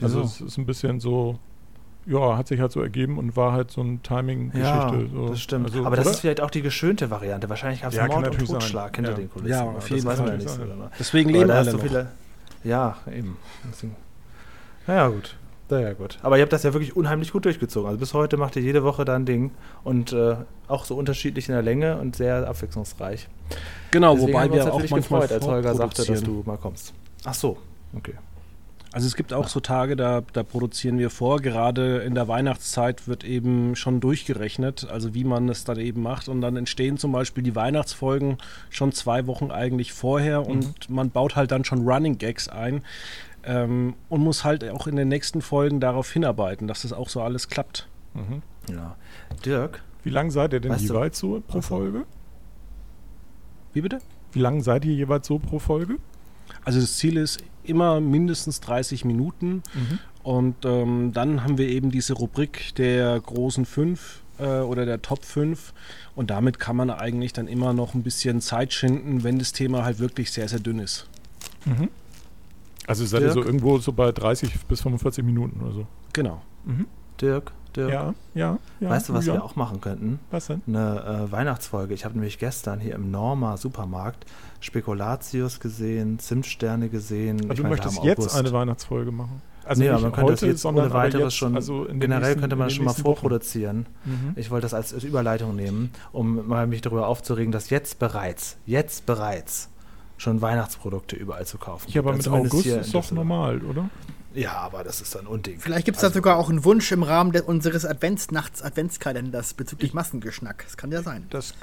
Also Wieso? es ist ein bisschen so, ja, hat sich halt so ergeben und war halt so eine Timing-Geschichte. Ja, so. das stimmt. Also, Aber das oder? ist vielleicht auch die geschönte Variante. Wahrscheinlich gab es Ja, Mord und natürlich sein. Totschlag hinter Ja. den Kulissen. Ja, auf jeden das weiß man Fall. ja nicht so. Deswegen leben da alle noch. viele. Ja, eben. Deswegen. Naja, gut. Naja, gut. Aber ihr habt das ja wirklich unheimlich gut durchgezogen. Also bis heute macht ihr jede Woche da ein Ding und äh, auch so unterschiedlich in der Länge und sehr abwechslungsreich. Genau, Deswegen wobei haben wir uns wir auch natürlich manchmal gefreut, als Holger sagte, dass du mal kommst. Ach so, okay. Also es gibt auch so Tage, da, da produzieren wir vor. Gerade in der Weihnachtszeit wird eben schon durchgerechnet, also wie man es dann eben macht. Und dann entstehen zum Beispiel die Weihnachtsfolgen schon zwei Wochen eigentlich vorher und man baut halt dann schon Running Gags ein ähm, und muss halt auch in den nächsten Folgen darauf hinarbeiten, dass das auch so alles klappt. Mhm. Ja. Dirk, Wie lang seid ihr denn Weißt du- jeweils so pro. Folge? Wie bitte? Wie lang seid ihr jeweils so pro Folge? Also das Ziel ist immer mindestens 30 Minuten. Und ähm, dann haben wir eben diese Rubrik der großen fünf äh, oder der Top 5. Und damit kann man eigentlich dann immer noch ein bisschen Zeit schinden, wenn das Thema halt wirklich sehr, sehr dünn ist. Mhm. Also seid ihr so irgendwo so bei 30 bis 45 Minuten oder so? Genau. Dirk, Dirk. Ja, ja. ja weißt du, was Julian? wir auch machen könnten? Was denn? Eine äh, Weihnachtsfolge. Ich habe nämlich gestern hier im Norma Supermarkt Spekulatius gesehen, Zimtsterne gesehen. Also Ich du meine, möchtest jetzt August. eine Weihnachtsfolge machen? Also nee, man könnte das heute, jetzt sondern ohne weiteres jetzt, schon. also generell nächsten- könnte man den schon mal vorproduzieren. Mhm. Ich wollte das als, als Überleitung nehmen, um mal mich darüber aufzuregen, dass jetzt bereits, jetzt bereits schon Weihnachtsprodukte überall zu kaufen Ja, aber mit August ist doch normal, oder? Ja, aber das ist ein Unding. Vielleicht gibt es da Also- sogar auch einen Wunsch im Rahmen de unseres Adventsnachts-Adventskalenders bezüglich Massengeschnack. Das kann ja sein. Das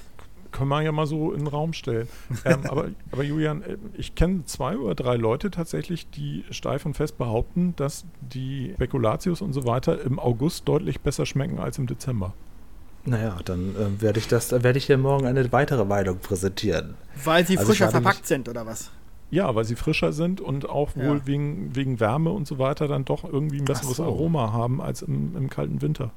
können wir ja mal so in den Raum stellen. ähm, aber, aber Julian, äh, ich kenne zwei oder drei Leute tatsächlich, die steif und fest behaupten, dass die Spekulatius und so weiter im August deutlich besser schmecken als im Dezember. Naja, dann äh, werde ich das, dann werde ich hier morgen eine weitere Weidung präsentieren. Weil sie Also frischer verpackt sind, oder was? Ja, weil sie frischer sind und auch wohl Ja. wegen, wegen Wärme und so weiter dann doch irgendwie ein besseres so. Aroma haben als im, im kalten Winter.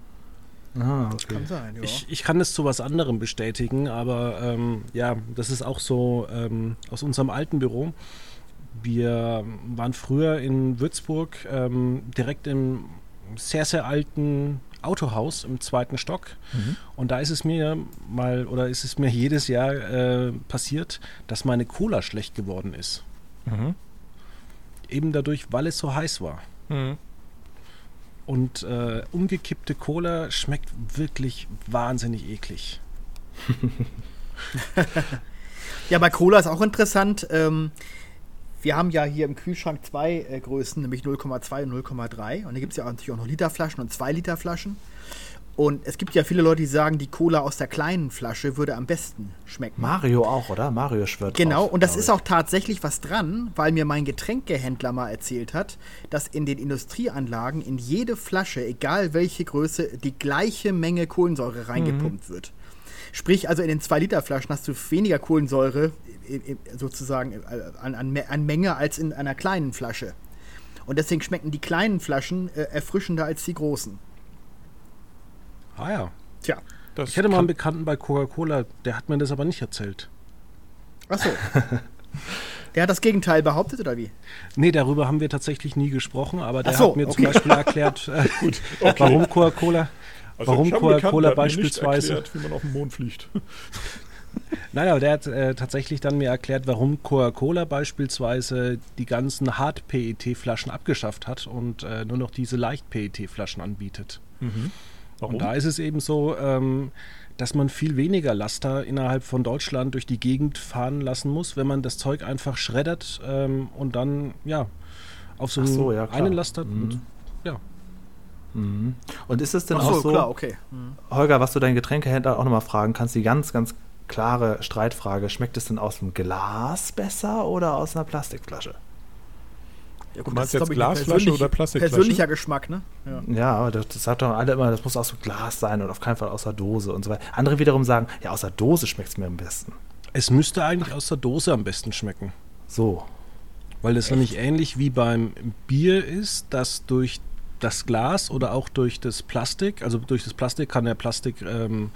Ah, Kann sein, ja. Ich, ich kann es zu was anderem bestätigen, aber ähm, ja, das ist auch so ähm, aus unserem alten Büro. Wir waren früher in Würzburg ähm, direkt im sehr, sehr alten Autohaus im zweiten Stock. Und da ist es mir mal, oder ist es mir jedes Jahr äh, passiert, dass meine Cola schlecht geworden ist. Mhm. Eben dadurch, weil es so heiß war. Mhm. Und äh, umgekippte Cola schmeckt wirklich wahnsinnig eklig. Ja, bei Cola ist auch interessant. Ähm, wir haben ja hier im Kühlschrank zwei äh, Größen, nämlich 0,2 und 0,3. Und da gibt es ja auch natürlich auch noch Literflaschen und 2 Liter Flaschen. Und es gibt ja viele Leute, die sagen, die Cola aus der kleinen Flasche würde am besten schmecken. Mario auch, oder? Mario schwört Genau, drauf, und das ist auch tatsächlich was dran, weil mir mein Getränkehändler mal erzählt hat, dass in den Industrieanlagen in jede Flasche, egal welche Größe, die gleiche Menge Kohlensäure reingepumpt wird. Sprich, also in den 2-Liter-Flaschen hast du weniger Kohlensäure sozusagen äh, an, an, an Menge als in einer kleinen Flasche. Und deswegen schmecken die kleinen Flaschen äh, erfrischender als die großen. Ah ja. Tja, Das Ich hatte mal einen Bekannten bei Coca-Cola, der hat mir das aber nicht erzählt. achso. Der hat das Gegenteil behauptet, oder wie? Nee, darüber haben wir tatsächlich nie gesprochen, aber der Ach so, hat mir okay. zum Beispiel erklärt, äh, warum Coca-Cola. Also warum Coca-Cola beispielsweise- Erklärt, wie man auf den Mond fliegt. Nein, aber der hat äh, tatsächlich dann mir erklärt, warum Coca-Cola beispielsweise die ganzen Hard-PET-Flaschen abgeschafft hat und äh, nur noch diese Leicht-PET-Flaschen anbietet. Warum? Und da ist es eben so, ähm, dass man viel weniger Laster innerhalb von Deutschland durch die Gegend fahren lassen muss, wenn man das Zeug einfach schreddert ähm, und dann, ja, auf so, so, einen- ja, einen Laster. Mhm. Und, ja. Mhm. Und ist es denn Achso, auch so, klar, okay. Hm. Holger, was du deinen Getränkehändler auch nochmal fragen kannst, die ganz, ganz klare Streitfrage, schmeckt es denn aus dem Glas besser oder aus einer Plastikflasche? Ja, Du meinst ist, jetzt Glasflasche oder Plastikflasche? Persönlicher Geschmack, ne? Ja. Ja, aber das, das sagt doch alle immer, das muss aus dem Glas sein und auf keinen Fall aus der Dose und so weiter. Andere wiederum sagen, ja, aus der Dose schmeckt es mir am besten. Es müsste eigentlich aus der Dose am besten schmecken. So. Weil das nämlich ähnlich wie beim Bier ist, dass durch das Glas oder auch durch das Plastik, also durch das Plastik kann der Plastik ähm,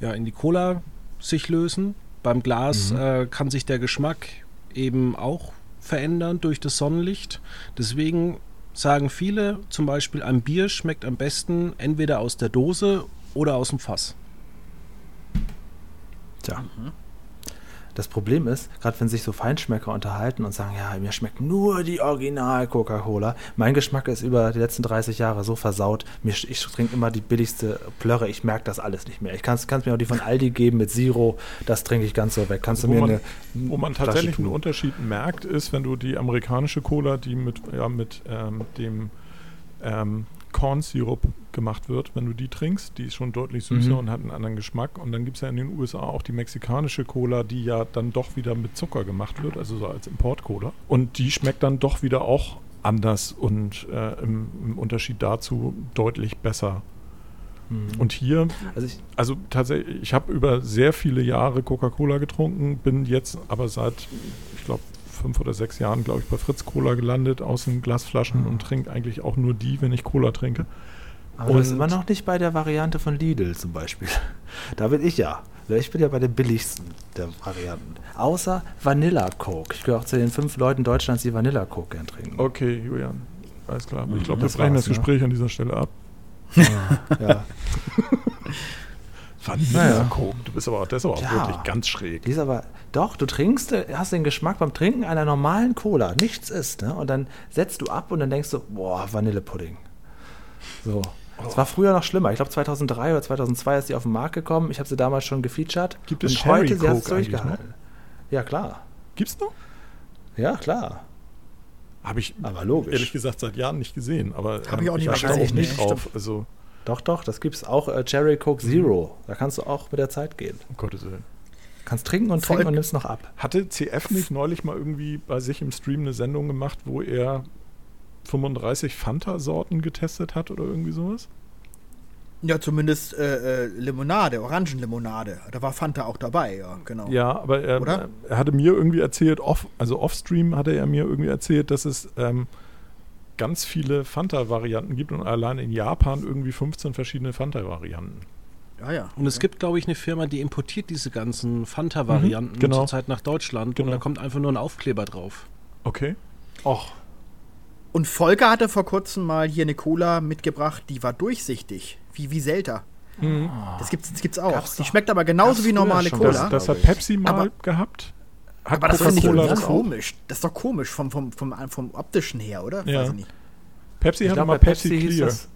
ja, in die Cola sich lösen. Beim Glas Mhm. äh, kann sich der Geschmack eben auch verändern durch das Sonnenlicht. Deswegen sagen viele zum Beispiel, ein Bier schmeckt am besten entweder aus der Dose oder aus dem Fass. Tja. Das Problem ist, gerade wenn sich so Feinschmecker unterhalten und sagen, ja, mir schmeckt nur die Original Coca-Cola. Mein Geschmack ist über die letzten 30 Jahre so versaut. Mir, ich trinke immer die billigste Plörre. Ich merke das alles nicht mehr. Ich kann es mir auch die von Aldi geben mit Zero. Das trinke ich ganz so weg. Kannst du Wo mir man- eine Wo man tatsächlich einen? Unterschied merkt, ist, wenn du die amerikanische Cola, die mit, ja, mit ähm, dem ähm, Corn-Sirup gemacht wird, wenn du die trinkst, die ist schon deutlich süßer Mhm. und hat einen anderen Geschmack. Und dann gibt es ja in den USA auch die mexikanische Cola, die ja dann doch wieder mit Zucker gemacht wird, also so als Import-Cola. Und die schmeckt dann doch wieder auch anders und äh, im, im Unterschied dazu deutlich besser. Mhm. Und hier also ich, also tatsächlich, ich habe über sehr viele Jahre Coca-Cola getrunken, bin jetzt aber seit, ich glaube, fünf oder sechs Jahren, glaube ich, bei Fritz Cola gelandet aus den Glasflaschen Mhm. und trinke eigentlich auch nur die, wenn ich Cola trinke. aber du bist Und- immer noch nicht bei der Variante von Lidl zum Beispiel. Da bin ich ja. Ich bin ja bei den billigsten der Varianten. Außer Vanilla Coke. Ich gehöre auch zu den fünf Leuten Deutschlands, die Vanilla Coke gern trinken. Okay, Julian, alles klar. Ich glaube, wir Das brechen das ne? Gespräch an dieser Stelle ab. Ja. Vanilla. Coke, du bist aber, das ist aber auch Ja. wirklich ganz schräg. Die ist aber, doch, du trinkst, äh, hast den Geschmack beim Trinken einer normalen Cola, nichts ist, ne? Und dann setzt du ab und dann denkst du, boah, Vanillepudding. So. Das war früher noch schlimmer. Ich glaube 2003 oder 2002 ist die auf den Markt gekommen. Ich habe sie damals schon gefeatured. Gibt es und Sherry heute sie Coke durchgehalten. Ja, klar. Gibt's noch? Ja, klar. Habe ich Aber logisch. ehrlich gesagt seit Jahren nicht gesehen, aber ähm, Hab ich auch nicht mehr auch gesehen, nicht drauf. Also, Doch, doch, das gibt's auch. Äh, Cherry Coke Zero. Da kannst du auch mit der Zeit gehen. um Gottes Willen. Kannst trinken und Volk- trinken und nimmst noch ab. Hatte CF nicht neulich mal irgendwie bei sich im Stream eine Sendung gemacht, wo er 35 Fanta-Sorten getestet hat oder irgendwie sowas? Ja, zumindest äh, äh, Limonade, Orangenlimonade. Da war Fanta auch dabei, ja, genau. Ja, aber er, Oder? er hatte mir irgendwie erzählt, off, also off-stream hatte er mir irgendwie erzählt, dass es ähm, ganz viele Fanta-Varianten gibt und allein in Japan irgendwie 15 verschiedene Fanta-Varianten. Ja, ja. Und es gibt, glaube ich, eine Firma, die importiert diese ganzen Fanta-Varianten Mhm, genau. zurzeit nach Deutschland Genau. und da kommt einfach nur ein Aufkleber drauf. Okay. Och. Und Volker hatte vor kurzem mal hier eine Cola mitgebracht, die war durchsichtig, wie wie Selta. Das gibt's, das gibt's auch. Gab's die schmeckt aber genauso wie normale. Cola. Das, das hat. Pepsi mal Aber- gehabt. Hat aber das finde ich das komisch. Das ist doch komisch vom, vom, vom, vom optischen her, oder? Ja. Weiß ich nicht. Pepsi Ich glaube, mal Pepsi, Pepsi hieß Clear. das.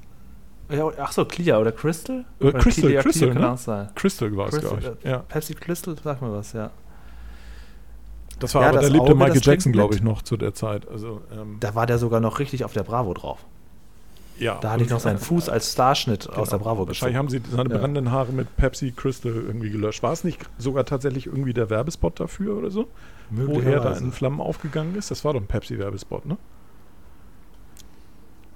Ja, ach so, Clear oder Crystal? Äh, Oder Crystal, Clear, Crystal, kann ne? auch sein. Crystal war es, glaube ich. äh, Ja. Pepsi Crystal, sag mal was, ja. Das war Ja, aber, da das lebte Auge, Michael Jackson, glaube ich, noch zu der Zeit. Also, ähm, Da war der sogar noch richtig auf der Bravo drauf. Ja. Da hatte ich noch seinen Fuß als Starschnitt aus der Bravo Genau. Wahrscheinlich gezogen. haben sie seine Ja. brennenden Haare mit Pepsi Crystal irgendwie gelöscht. War es nicht sogar tatsächlich irgendwie der Werbespot dafür oder so? Wo er da in Flammen aufgegangen ist? Das war doch ein Pepsi-Werbespot, ne?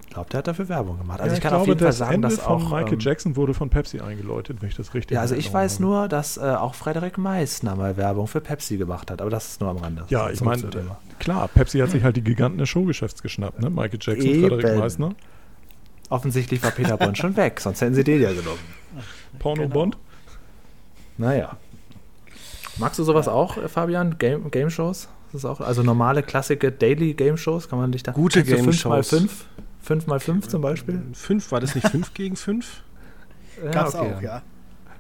Ich glaube, der hat dafür Werbung gemacht. Also Ja, ich kann auf jeden Fall sagen, Ende dass von auch... Michael ähm, Jackson wurde von Pepsi eingeläutet, wenn ich das richtig Ja, also ich weiß habe. nur, dass äh, auch Frederik Meissner mal Werbung für Pepsi gemacht hat, aber das ist nur am Rande. Ja, ich meine, klar, Pepsi hat sich halt die Giganten des Showgeschäfts geschnappt, ne? Michael Jackson, Eben. Frederik Meissner, Offensichtlich war Peter Bond schon weg, sonst hätten sie den ja genommen. Porno Genau. Bond. Naja. Magst du sowas auch, äh, Fabian? Game, Game Shows? Das ist auch, also normale, klassische Daily Game Shows? Kann man dich da. Gute Game fünf mal Shows. fünf? Fünf mal fünf zum Beispiel? Fünf, war das nicht fünf gegen fünf? Ja, Gab's okay. auch, ja.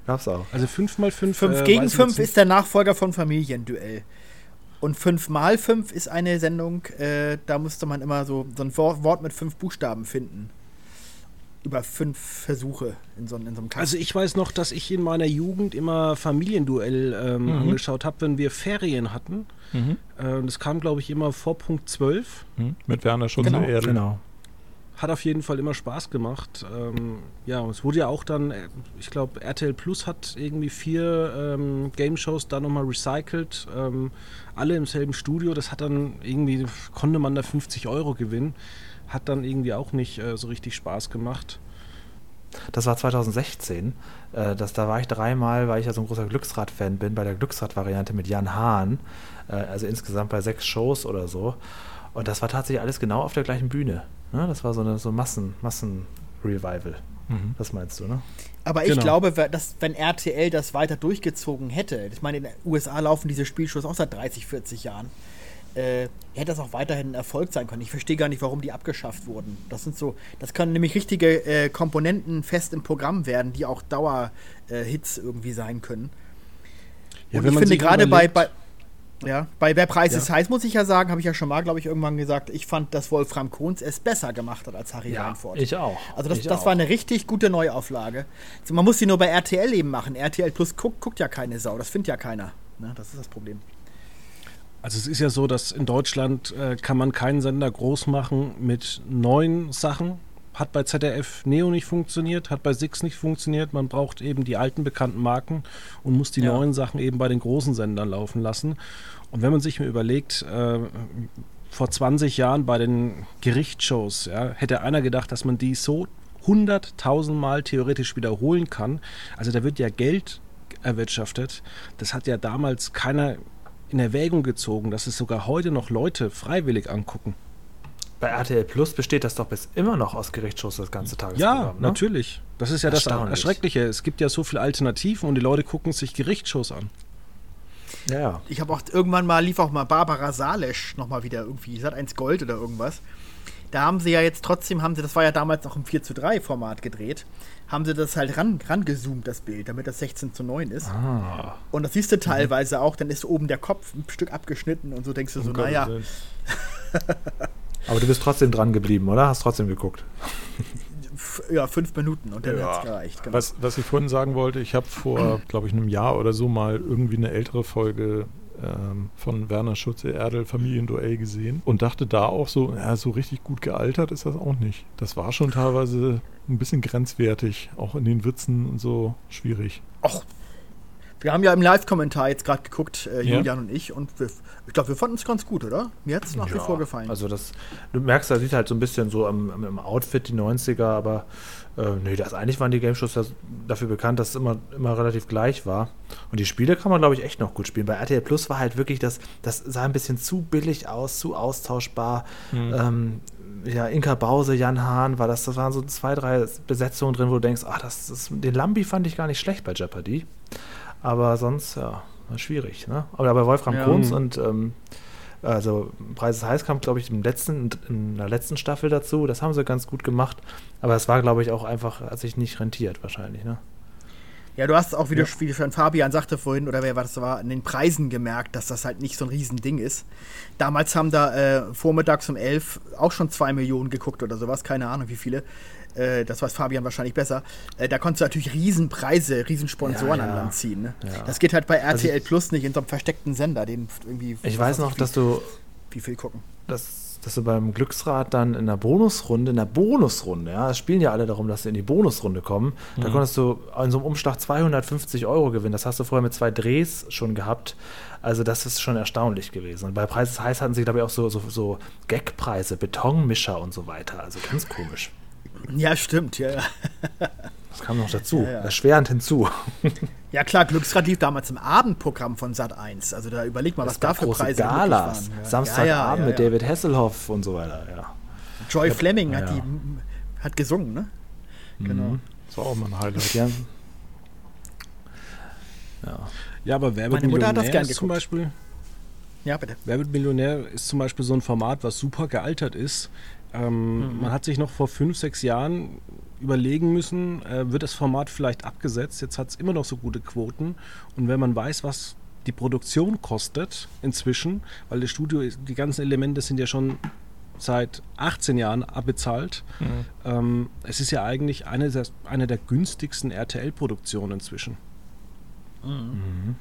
Gab's auch. Also fünf mal fünf. 5 äh, gegen weiß ich 5 jetzt nicht. ist der Nachfolger von Familienduell. Und 5 mal 5 ist eine Sendung, äh, da musste man immer so, so ein Wort, Wort mit fünf Buchstaben finden. Über fünf Versuche in so, in so einem Kasten. Also ich weiß noch, dass ich in meiner Jugend immer Familienduell ähm, Mhm. angeschaut habe, wenn wir Ferien hatten. Mhm. Äh, das kam, glaube ich, immer vor Punkt 12. Mhm. Mit Werner Schunze Genau, Erde. Genau. Hat auf jeden Fall immer Spaß gemacht. Ähm, ja, und es wurde ja auch dann, äh, ich glaube, RTL Plus hat irgendwie vier ähm, Game-Shows da nochmal recycelt. Ähm, alle im selben Studio. Das hat dann irgendwie, konnte man da 50 Euro gewinnen. Hat dann irgendwie auch nicht äh, so richtig Spaß gemacht. Das war 2016. Äh, das, da war ich dreimal, weil ich ja so ein großer Glücksrad-Fan bin, bei der Glücksrad-Variante mit Jan Hahn. Äh, also insgesamt bei sechs Shows oder so. Und das war tatsächlich alles genau auf der gleichen Bühne. Ne? Das war so eine so Massen, Massen-Revival. Mhm. Das meinst du, ne? Aber ich genau. glaube, dass, wenn RTL das weiter durchgezogen hätte, ich meine, in den USA laufen diese Spielshows auch seit 30, 40 Jahren, äh, hätte das auch weiterhin ein Erfolg sein können. Ich verstehe gar nicht, warum die abgeschafft wurden. Das sind so, das können nämlich richtige äh, Komponenten fest im Programm werden, die auch Dauerhits äh, irgendwie sein können. Ja, Und ich finde gerade bei, bei, ja, bei Wer Preis ja. ist heiß, muss ich ja sagen, habe ich ja schon mal, glaube ich, irgendwann gesagt, ich fand, dass Wolfram Kohns es besser gemacht hat als Harry ja, Reinfort. Ich auch. Also das, ich das auch. war eine richtig gute Neuauflage. Also man muss sie nur bei RTL eben machen. RTL Plus guckt, guckt ja keine Sau, das findet ja keiner. Ne, das ist das Problem. Also es ist ja so, dass in Deutschland äh, kann man keinen Sender groß machen mit neuen Sachen. Hat bei ZDF Neo nicht funktioniert, hat bei Six nicht funktioniert. Man braucht eben die alten bekannten Marken und muss die ja. neuen Sachen eben bei den großen Sendern laufen lassen. Und wenn man sich mal überlegt, äh, vor 20 Jahren bei den Gerichtsshows, ja, hätte einer gedacht, dass man die so 100.000 Mal theoretisch wiederholen kann. Also da wird ja Geld erwirtschaftet. Das hat ja damals keiner in Erwägung gezogen, dass es sogar heute noch Leute freiwillig angucken. Bei RTL Plus besteht das doch bis immer noch aus Gerichtsshows das ganze Tagesprogramm. Ja, ne? natürlich. Das ist ja das Erschreckliche. Es gibt ja so viele Alternativen und die Leute gucken sich Gerichtsshows an. Ja. Ich habe auch irgendwann mal, lief auch mal Barbara Salesch nochmal wieder irgendwie, hat eins Gold oder irgendwas. Da haben sie ja jetzt trotzdem, haben sie, das war ja damals noch im 4 zu 3 Format gedreht, haben sie das halt ran, rangezoomt, das Bild, damit das 16 zu 9 ist. Ah. Und das siehst du teilweise mhm. auch, dann ist oben der Kopf ein Stück abgeschnitten und so denkst du so, um naja. Aber du bist trotzdem dran geblieben, oder? Hast trotzdem geguckt. ja, fünf Minuten und dann ja. hat es gereicht. Genau. Was, was ich vorhin sagen wollte, ich habe vor, glaube ich, einem Jahr oder so mal irgendwie eine ältere Folge ähm, von Werner Schulze-Erdel Familienduell gesehen und dachte da auch so, ja, so richtig gut gealtert ist das auch nicht. Das war schon teilweise ein bisschen grenzwertig, auch in den Witzen und so schwierig. Ach, wir haben ja im Live-Kommentar jetzt gerade geguckt, äh, Julian ja. und ich, und wir, ich glaube, wir fanden es ganz gut, oder? Mir hat es nach ja, wie vor gefallen. Also das, du merkst, da sieht halt so ein bisschen so am, am, im Outfit die 90er, aber äh, nee, das eigentlich waren die Game Shows dafür bekannt, dass es immer, immer relativ gleich war. Und die Spiele kann man, glaube ich, echt noch gut spielen. Bei RTL Plus war halt wirklich das, das sah ein bisschen zu billig aus, zu austauschbar. Mhm. Ähm, ja, Inka Bause, Jan Hahn, war das, das waren so zwei, drei Besetzungen drin, wo du denkst, ach, das, das, den Lambi fand ich gar nicht schlecht bei Jeopardy. Aber sonst, ja, war schwierig. Ne? Aber bei Wolfram ja. Kohns und ähm, also Preis heiß kam, glaube ich, im letzten, in der letzten Staffel dazu. Das haben sie ganz gut gemacht. Aber es war, glaube ich, auch einfach, hat sich nicht rentiert wahrscheinlich, ne? Ja, du hast auch, wie, ja. du, wie schon Fabian sagte vorhin, oder wer war das war, an den Preisen gemerkt, dass das halt nicht so ein Riesending ist. Damals haben da äh, vormittags um elf auch schon zwei Millionen geguckt oder sowas, keine Ahnung wie viele. Äh, das weiß Fabian wahrscheinlich besser, äh, da konntest du natürlich Riesenpreise, Riesensponsoren ja, ja. an Land ziehen. Ne? Ja. Das geht halt bei RTL also Plus nicht in so einem versteckten Sender, den irgendwie. Ich weiß noch, dass du. Wie viel gucken? Dass, dass du beim Glücksrad dann in der Bonusrunde, in der Bonusrunde, ja, es spielen ja alle darum, dass sie in die Bonusrunde kommen, mhm. da konntest du in so einem Umschlag 250 Euro gewinnen. Das hast du vorher mit zwei Drehs schon gehabt. Also das ist schon erstaunlich gewesen. Und bei Preis heiß hatten sie, glaube ich, auch so, so, so Gagpreise, Betonmischer und so weiter. Also ganz komisch. Ja, stimmt, ja, ja. Das kam noch dazu, ja, ja. erschwerend hinzu. Ja klar, Glücksrad lief damals im Abendprogramm von Sat 1. Also da überleg mal, das was da für Preise Galas. waren. Ja. Samstagabend mit David Hasselhoff und so weiter, ja. Joy Fleming hat die hat gesungen, ne? Mhm. Genau. Das war auch mal ein Highlight. Ja. Ja, aber wer Meine Mutter hat das gern zum Beispiel. Ja, bitte. Wer wird Millionär ist zum Beispiel so ein Format, was super gealtert ist. Ähm, mhm. Man hat sich noch vor fünf, sechs Jahren überlegen müssen, äh, wird das Format vielleicht abgesetzt? Jetzt hat es immer noch so gute Quoten. Und wenn man weiß, was die Produktion kostet inzwischen, weil das Studio, die ganzen Elemente sind ja schon seit 18 Jahren abbezahlt. Mhm. Ähm, es ist ja eigentlich eine der, eine der günstigsten RTL-Produktionen inzwischen. Mhm. mhm.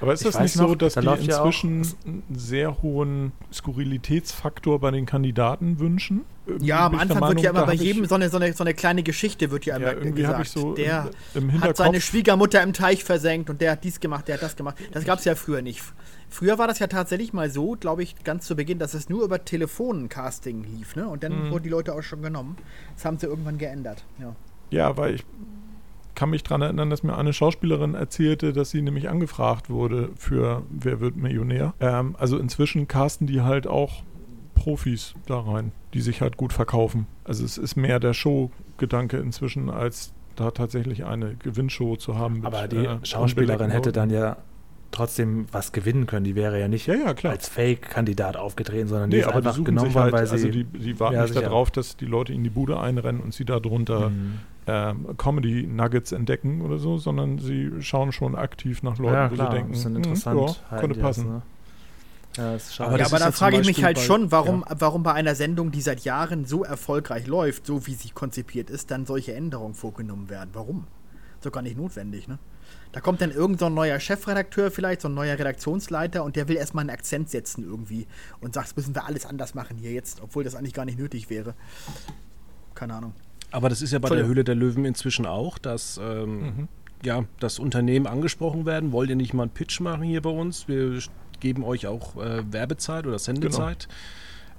Aber ist das nicht noch, so, dass da die inzwischen ja einen sehr hohen Skurrilitätsfaktor bei den Kandidaten wünschen? Irgendwie ja, am Anfang Meinung, wird ja immer bei jedem so eine, so, eine, so eine kleine Geschichte wird ja immer ja, irgendwie gesagt. Ich so der im, im hat seine Schwiegermutter im Teich versenkt und der hat dies gemacht, der hat das gemacht. Das gab es ja früher nicht. Früher war das ja tatsächlich mal so, glaube ich, ganz zu Beginn, dass es nur über Telefoncasting lief, ne? Und dann mhm. wurden die Leute auch schon genommen. Das haben sie irgendwann geändert, ja. Ja, weil ich kann mich daran erinnern, dass mir eine Schauspielerin erzählte, dass sie nämlich angefragt wurde für Wer wird Millionär. Ähm, also inzwischen casten die halt auch Profis da rein, die sich halt gut verkaufen. Also es ist mehr der Show-Gedanke inzwischen, als da tatsächlich eine Gewinnshow zu haben. Mit, Aber die äh, Schauspielerin hätte dann ja trotzdem was gewinnen können. Die wäre ja nicht Ja, ja, klar. als Fake-Kandidat aufgetreten, sondern die Nee, ist aber die einfach suchen genommen worden, halt, weil sie. also die, die warten Ja, nicht darauf, dass die Leute in die Bude einrennen und sie darunter Mhm. ähm, Comedy-Nuggets entdecken oder so, sondern sie schauen schon aktiv nach Leuten, ja, wo klar, sie denken, ist dann hm, interessant. ja, halten könnte die das, passen. ne? Ja, ist schade. Aber ja, das aber ist da ja zum frage ich mich halt bei- schon, warum, warum bei einer Sendung, die seit Jahren so erfolgreich läuft, so wie sie konzipiert ist, dann solche Änderungen vorgenommen werden. Warum? Ist doch gar nicht notwendig, ne? Da kommt dann irgend so ein neuer Chefredakteur vielleicht, so ein neuer Redaktionsleiter und der will erstmal einen Akzent setzen irgendwie und sagt, das müssen wir alles anders machen hier jetzt, obwohl das eigentlich gar nicht nötig wäre. Keine Ahnung. Aber das ist ja bei der. Höhle der Löwen inzwischen auch, dass ähm, Mhm. ja, das Unternehmen angesprochen werden. Wollt ihr nicht mal einen Pitch machen hier bei uns? Wir geben euch auch äh, Werbezeit oder Sendezeit.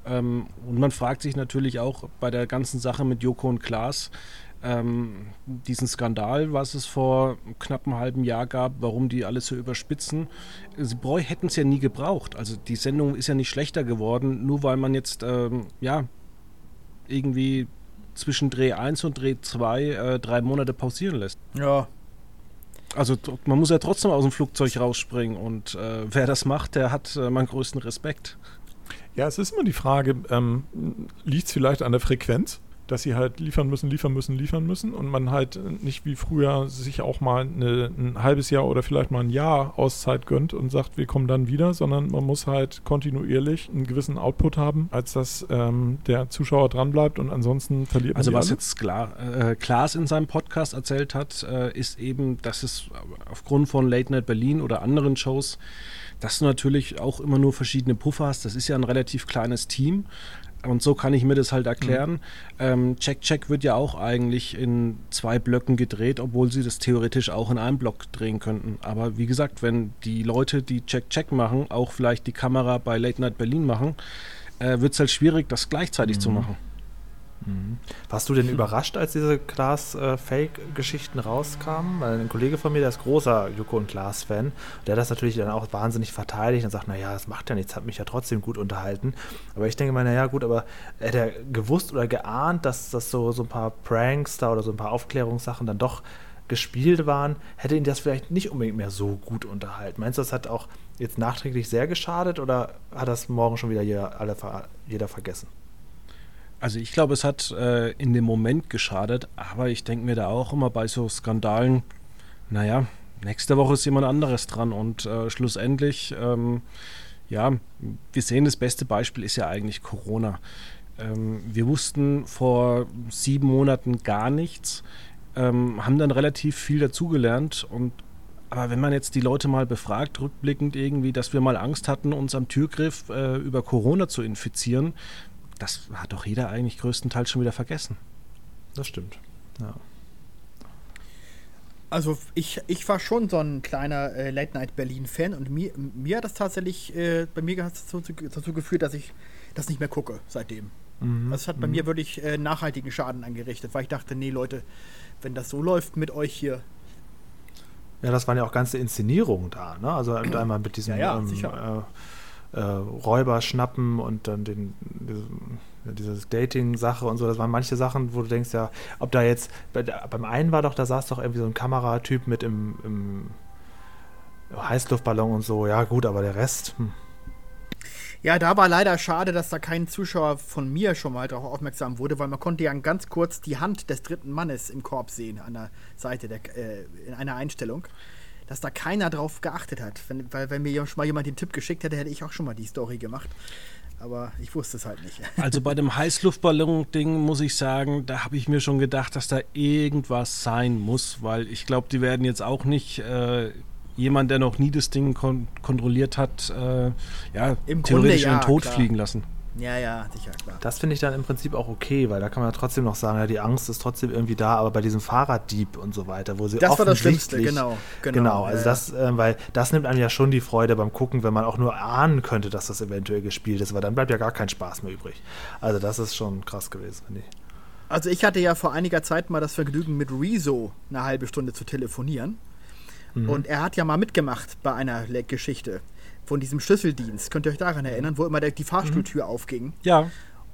Ähm, und man fragt sich natürlich auch bei der ganzen Sache mit Joko und Klaas, ähm, diesen Skandal, was es vor knapp einem halben Jahr gab, warum die alles so überspitzen. Sie bräu- hätten es ja nie gebraucht. Also die Sendung ist ja nicht schlechter geworden, nur weil man jetzt ähm, ja irgendwie zwischen Dreh 1 und Dreh 2 äh, drei Monate pausieren lässt. Ja, Also man muss ja trotzdem aus dem Flugzeug rausspringen und äh, wer das macht, der hat äh, meinen größten Respekt. Ja, es ist immer die Frage, ähm, liegt es vielleicht an der Frequenz, dass sie halt liefern müssen, liefern müssen, liefern müssen und man halt nicht wie früher sich auch mal eine, ein halbes Jahr oder vielleicht mal ein Jahr Auszeit gönnt und sagt, wir kommen dann wieder, sondern man muss halt kontinuierlich einen gewissen Output haben, als dass ähm, der Zuschauer dranbleibt und ansonsten verliert man Also was alle. jetzt Kla äh, Klaas in seinem Podcast erzählt hat, äh, ist eben, dass es aufgrund von Late Night Berlin oder anderen Shows, dass du natürlich auch immer nur verschiedene Puffer hast. Das ist ja ein relativ kleines Team. Und so kann ich mir das halt erklären. Ähm, Check Check wird ja auch eigentlich in zwei Blöcken gedreht, obwohl sie das theoretisch auch in einem Block drehen könnten. Aber wie gesagt, wenn die Leute, die Check Check machen, auch vielleicht die Kamera bei Late Night Berlin machen, äh, wird es halt schwierig, das gleichzeitig zu machen. Mhm. Warst du denn überrascht, als diese Klaas-Fake-Geschichten rauskamen? Weil ein Kollege von mir, der ist großer Joko und Klaas-Fan, der hat das natürlich dann auch wahnsinnig verteidigt und sagt, naja, das macht ja nichts, hat mich ja trotzdem gut unterhalten. Aber ich denke mal, naja, gut, aber hätte er gewusst oder geahnt, dass das so, so ein paar Pranks da oder so ein paar Aufklärungssachen dann doch gespielt waren, hätte ihn das vielleicht nicht unbedingt mehr so gut unterhalten. Meinst du, das hat auch jetzt nachträglich sehr geschadet oder hat das morgen schon wieder jeder, alle, jeder vergessen? Also ich glaube, es hat äh, in dem Moment geschadet, aber ich denke mir da auch immer bei so Skandalen, naja, nächste Woche ist jemand anderes dran und äh, schlussendlich, ähm, ja, wir sehen, das beste Beispiel ist ja eigentlich Corona. Ähm, wir wussten vor sieben Monaten gar nichts, ähm, haben dann relativ viel dazugelernt und aber wenn man jetzt die Leute mal befragt, rückblickend irgendwie, dass wir mal Angst hatten, uns am Türgriff äh, über Corona zu infizieren, das hat doch jeder eigentlich größtenteils schon wieder vergessen. Das stimmt. Ja. Also ich, ich war schon so ein kleiner äh, Late Night Berlin-Fan und mir, mir hat das tatsächlich, äh, bei mir hat es dazu, dazu geführt, dass ich das nicht mehr gucke seitdem. Mhm. Es hat bei mir wirklich äh, nachhaltigen Schaden angerichtet, weil ich dachte, nee Leute, wenn das so läuft mit euch hier, Ja, das waren ja auch ganze Inszenierungen da, ne? Also einmal mit diesem Ja, ja, ähm, sicher. Äh, Räuber schnappen und dann den, diesen, ja, diese Dating-Sache und so. Das waren manche Sachen, wo du denkst, ja, ob da jetzt, beim einen war doch, da saß doch irgendwie so ein Kameratyp mit im, im Heißluftballon und so. Ja, gut, aber der Rest, hm. Ja, da war leider schade, dass da kein Zuschauer von mir schon mal darauf aufmerksam wurde, weil man konnte ja ganz kurz die Hand des dritten Mannes im Korb sehen an der Seite der, äh, in einer Einstellung, dass da keiner drauf geachtet hat. Wenn, weil wenn mir schon mal jemand den Tipp geschickt hätte, hätte ich auch schon mal die Story gemacht. Aber ich wusste es halt nicht. Also bei dem Heißluftballon-Ding muss ich sagen, da habe ich mir schon gedacht, dass da irgendwas sein muss, weil ich glaube, die werden jetzt auch nicht äh, jemand, der noch nie das Ding kon kontrolliert hat, äh, ja, Im Grunde theoretisch ja, in den Tod klar. fliegen lassen. Ja, ja, sicher, klar. Das finde ich dann im Prinzip auch okay, weil da kann man ja trotzdem noch sagen, ja, die Angst ist trotzdem irgendwie da, aber bei diesem Fahrraddieb und so weiter, wo sie Das war das Schlimmste, genau. Genau, Genau, also ja, das, äh, weil das nimmt einem ja schon die Freude beim Gucken, wenn man auch nur ahnen könnte, dass das eventuell gespielt ist, weil dann bleibt ja gar kein Spaß mehr übrig. Also das ist schon krass gewesen, finde ich. Also ich hatte ja vor einiger Zeit mal das Vergnügen, mit Rezo eine halbe Stunde zu telefonieren. Mhm. Und er hat ja mal mitgemacht bei einer Geschichte von diesem Schlüsseldienst. Könnt ihr euch daran erinnern, wo immer der, die Fahrstuhltür aufging? Ja,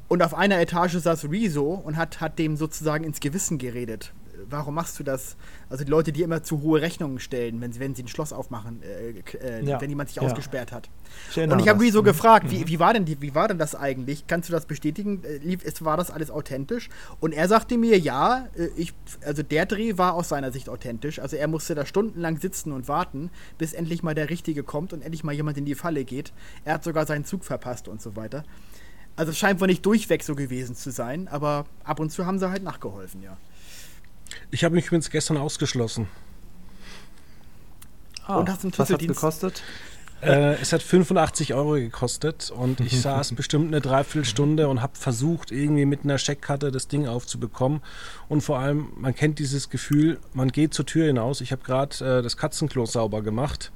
Und auf einer Etage saß Rezo und hat, hat dem sozusagen ins Gewissen geredet. Warum machst du das? Also die Leute, die immer zu hohe Rechnungen stellen, wenn sie, wenn sie ein Schloss aufmachen, äh, äh, Ja. wenn jemand sich Ja. ausgesperrt hat. Ich Und ich habe das. Rezo gefragt, wie, wie, war denn die, wie war denn das eigentlich? Kannst du das bestätigen? Äh, Lief, ist, war das alles authentisch? Und er sagte mir, ja, äh, ich, also der Dreh war aus seiner Sicht authentisch. Also er musste da stundenlang sitzen und warten, bis endlich mal der Richtige kommt und endlich mal jemand in die Falle geht. Er hat sogar seinen Zug verpasst und so weiter. Also es scheint wohl nicht durchweg so gewesen zu sein, aber ab und zu haben sie halt nachgeholfen, ja. Ich habe mich übrigens gestern ausgeschlossen. Ah, Und hast du einen was Schlüsseldienst? gekostet? Äh, es hat 85 Euro gekostet und ich saß bestimmt eine Dreiviertelstunde und habe versucht, irgendwie mit einer Scheckkarte das Ding aufzubekommen. Und vor allem, man kennt dieses Gefühl, man geht zur Tür hinaus. Ich habe gerade äh, das Katzenklo sauber gemacht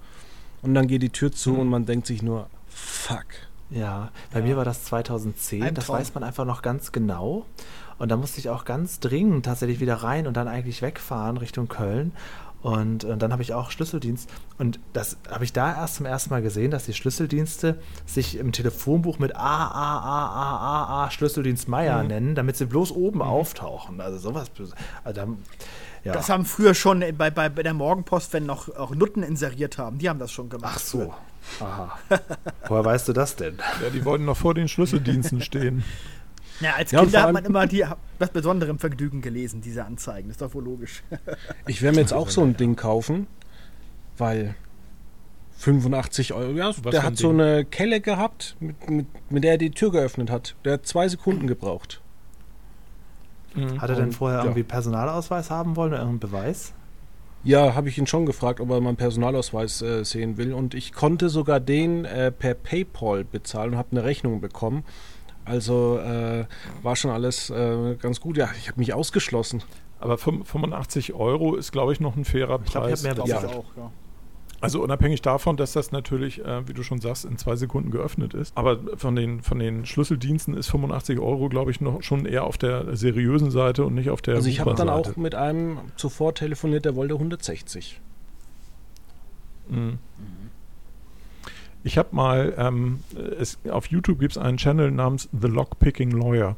und dann geht die Tür zu und man denkt sich nur, fuck. Ja, bei mir war das 2010, Ein das Traum. weiß man einfach noch ganz genau. Und da musste ich auch ganz dringend tatsächlich wieder rein und dann eigentlich wegfahren Richtung Köln. Und, äh, dann habe ich auch Schlüsseldienst. Und das habe ich da erst zum ersten Mal gesehen, dass die Schlüsseldienste sich im Telefonbuch mit A, A, A, A, A, A Schlüsseldienst Meier nennen, damit sie bloß oben auftauchen. Also sowas. Also dann, ja. Das haben früher schon bei, bei, bei der Morgenpost, wenn noch auch Nutten inseriert haben, die haben das schon gemacht. Ach so. Aha. Woher weißt du das denn? Ja, die wollten noch vor den Schlüsseldiensten stehen. Ja, als Ja, Kinder hat man immer die, das besondere Vergnügen gelesen, diese Anzeigen. Das ist doch wohl logisch. Ich werde mir jetzt auch so ein Ding kaufen, weil 85 Euro, ja, für der hat so eine Kelle gehabt, mit, mit, mit der er die Tür geöffnet hat. Der hat zwei Sekunden gebraucht. Hat er denn vorher ja. irgendwie Personalausweis haben wollen oder irgendeinen Beweis? Ja, habe ich ihn schon gefragt, ob er meinen Personalausweis äh, sehen will. Und ich konnte sogar den äh, per PayPal bezahlen und habe eine Rechnung bekommen. Also äh, war schon alles äh, ganz gut. Ja, ich habe mich ausgeschlossen. Aber fünf- 85 Euro ist, glaube ich, noch ein fairer Ich glaube, ich Preis. habe mehr Ja. bezahlt. auch, ja. Also unabhängig davon, dass das natürlich, äh, wie du schon sagst, in zwei Sekunden geöffnet ist. Aber von den, von den Schlüsseldiensten ist 85 Euro, glaube ich, noch schon eher auf der seriösen Seite und nicht auf der Also ich habe dann auch mit einem zuvor telefoniert, der wollte 160. Mhm. Ich habe mal, ähm, es, auf YouTube gibt es einen Channel namens The Lockpicking Lawyer.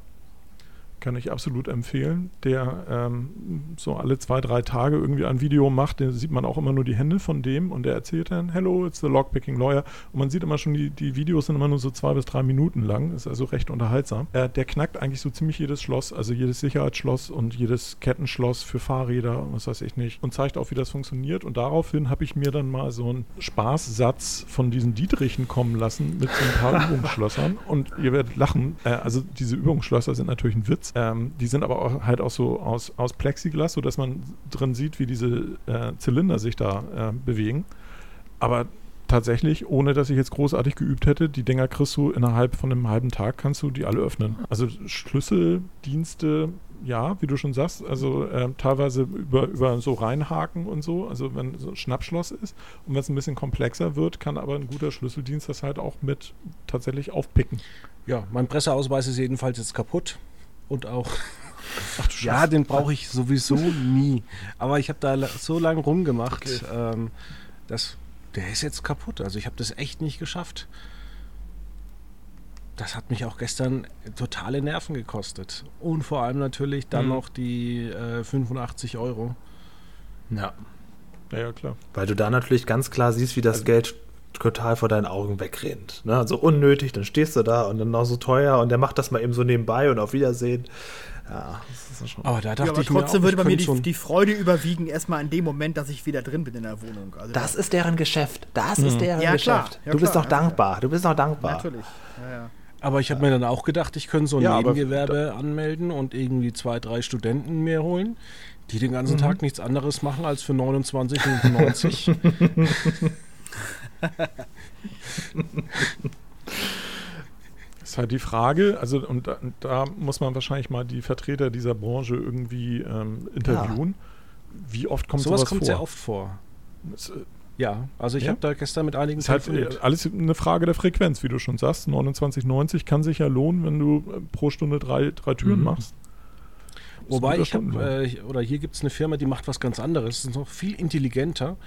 Kann ich absolut empfehlen, der ähm, so alle zwei, drei Tage irgendwie ein Video macht. Da sieht man auch immer nur die Hände von dem und der erzählt dann, Hello, it's the Lockpicking Lawyer. Und man sieht immer schon, die, die Videos sind immer nur so zwei bis drei Minuten lang. Ist also recht unterhaltsam. Äh, der knackt eigentlich so ziemlich jedes Schloss, also jedes Sicherheitsschloss und jedes Kettenschloss für Fahrräder und was weiß ich nicht. Und zeigt auch, wie das funktioniert. Und daraufhin habe ich mir dann mal so einen Spaßsatz von diesen Dietrichen kommen lassen mit so ein paar Übungsschlössern. Und ihr werdet lachen. Äh, also diese Übungsschlösser sind natürlich ein Witz. Ähm, die sind aber auch halt auch so aus, aus Plexiglas, sodass man drin sieht, wie diese äh, Zylinder sich da äh, bewegen. Aber tatsächlich, ohne dass ich jetzt großartig geübt hätte, die Dinger kriegst du innerhalb von einem halben Tag, kannst du die alle öffnen. Also Schlüsseldienste, ja, wie du schon sagst, also äh, teilweise über, über so reinhaken und so, also wenn so ein Schnappschloss ist und wenn es ein bisschen komplexer wird, kann aber ein guter Schlüsseldienst das halt auch mit tatsächlich aufpicken. Ja, mein Presseausweis ist jedenfalls jetzt kaputt. Und auch, Ach du ja, den brauche ich sowieso nie. Aber ich habe da so lange rumgemacht, ähm, dass der ist jetzt kaputt. Also ich habe das echt nicht geschafft. Das hat mich auch gestern totale Nerven gekostet. Und vor allem natürlich dann Mhm. noch die äh, 85 Euro. Ja. Ja, ja, klar. Weil du da natürlich ganz klar siehst, wie das Geld total vor deinen Augen wegrennt. Ne? Also unnötig, dann stehst du da und dann noch so teuer und der macht das mal eben so nebenbei und auf Wiedersehen. Ja, das ist schon. Aber da dachte Ja, aber ich mir trotzdem auch, würde bei mir die, so die Freude überwiegen, erstmal in dem Moment, dass ich wieder drin bin in der Wohnung. Also das ist deren Geschäft. Das ist deren Ja, klar. Geschäft. Ja, du bist noch dankbar. Du bist noch dankbar. Natürlich. Ja, ja. Aber ich habe mir dann auch gedacht, ich könnte so ein Nebengewerbe anmelden und irgendwie zwei, drei Studenten mehr holen, die den ganzen Tag nichts anderes machen als für 29,95. ist halt die Frage, also und da, da muss man wahrscheinlich mal die Vertreter dieser Branche irgendwie ähm, interviewen. Wie oft kommt Sowas sowas, kommt vor? sehr oft vor. Es, äh, Ja, also ich Ja? habe da gestern mit einigen ist halt äh, alles eine Frage der Frequenz, wie du schon sagst. 29,90 kann sich ja lohnen, wenn du äh, pro Stunde drei, drei Türen Mhm. machst. Wobei ich habe, äh, oder hier gibt es eine Firma, die macht was ganz anderes. Das ist noch viel intelligenter.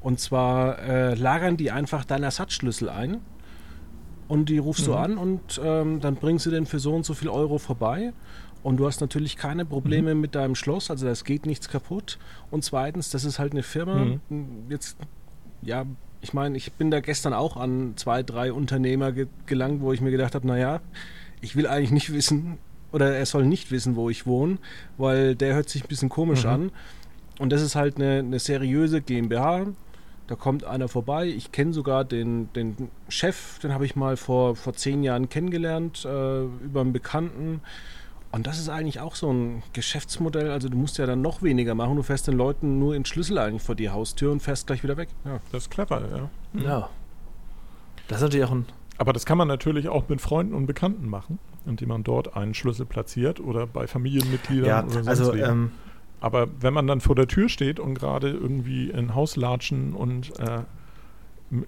Und zwar äh, lagern die einfach deinen Ersatzschlüssel ein und die rufst mhm. du an und ähm, dann bringen sie den für so und so viel Euro vorbei. Und du hast natürlich keine Probleme mhm. mit deinem Schloss, also es geht nichts kaputt. Und zweitens, das ist halt eine Firma, mhm. jetzt, ja, ich meine, ich bin da gestern auch an zwei, drei Unternehmer ge gelangt, wo ich mir gedacht habe, naja, ich will eigentlich nicht wissen, oder er soll nicht wissen, wo ich wohne, weil der hört sich ein bisschen komisch mhm. an. Und das ist halt eine, eine seriöse GmbH, da kommt einer vorbei. Ich kenne sogar den, den Chef, den habe ich mal vor, vor zehn Jahren kennengelernt, äh, über einen Bekannten. Und das ist eigentlich auch so ein Geschäftsmodell. Also du musst ja dann noch weniger machen. Du fährst den Leuten nur in Schlüssel eigentlich vor die Haustür und fährst gleich wieder weg. Ja, das ist clever, ja. Mhm. Ja. Das ist natürlich auch ein. Aber das kann man natürlich auch mit Freunden und Bekannten machen, indem man dort einen Schlüssel platziert oder bei Familienmitgliedern ja, oder sonst also, ähm, aber wenn man dann vor der Tür steht und gerade irgendwie in Haus latschen und äh,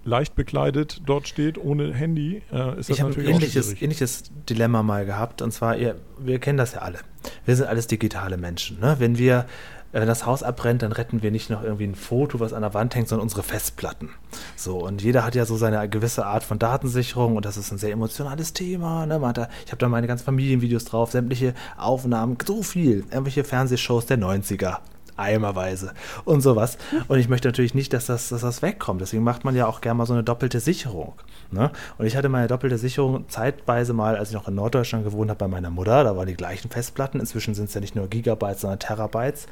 leicht bekleidet dort steht, ohne Handy, äh, ist das ich natürlich ein ähnliches, ähnliches Dilemma mal gehabt. Und zwar, ihr, wir kennen das ja alle. Wir sind alles digitale Menschen. Ne? Wenn wir wenn das Haus abbrennt, dann retten wir nicht noch irgendwie ein Foto, was an der Wand hängt, sondern unsere Festplatten. So, und jeder hat ja so seine gewisse Art von Datensicherung und das ist ein sehr emotionales Thema. Ne? Man hat da, ich habe da meine ganzen Familienvideos drauf, sämtliche Aufnahmen, so viel, irgendwelche Fernsehshows der 90er eimerweise und sowas. Und ich möchte natürlich nicht, dass das, dass das wegkommt. Deswegen macht man ja auch gerne mal so eine doppelte Sicherung. Ne? Und ich hatte meine doppelte Sicherung zeitweise mal, als ich noch in Norddeutschland gewohnt habe, bei meiner Mutter. Da waren die gleichen Festplatten. Inzwischen sind es ja nicht nur Gigabytes, sondern Terabytes.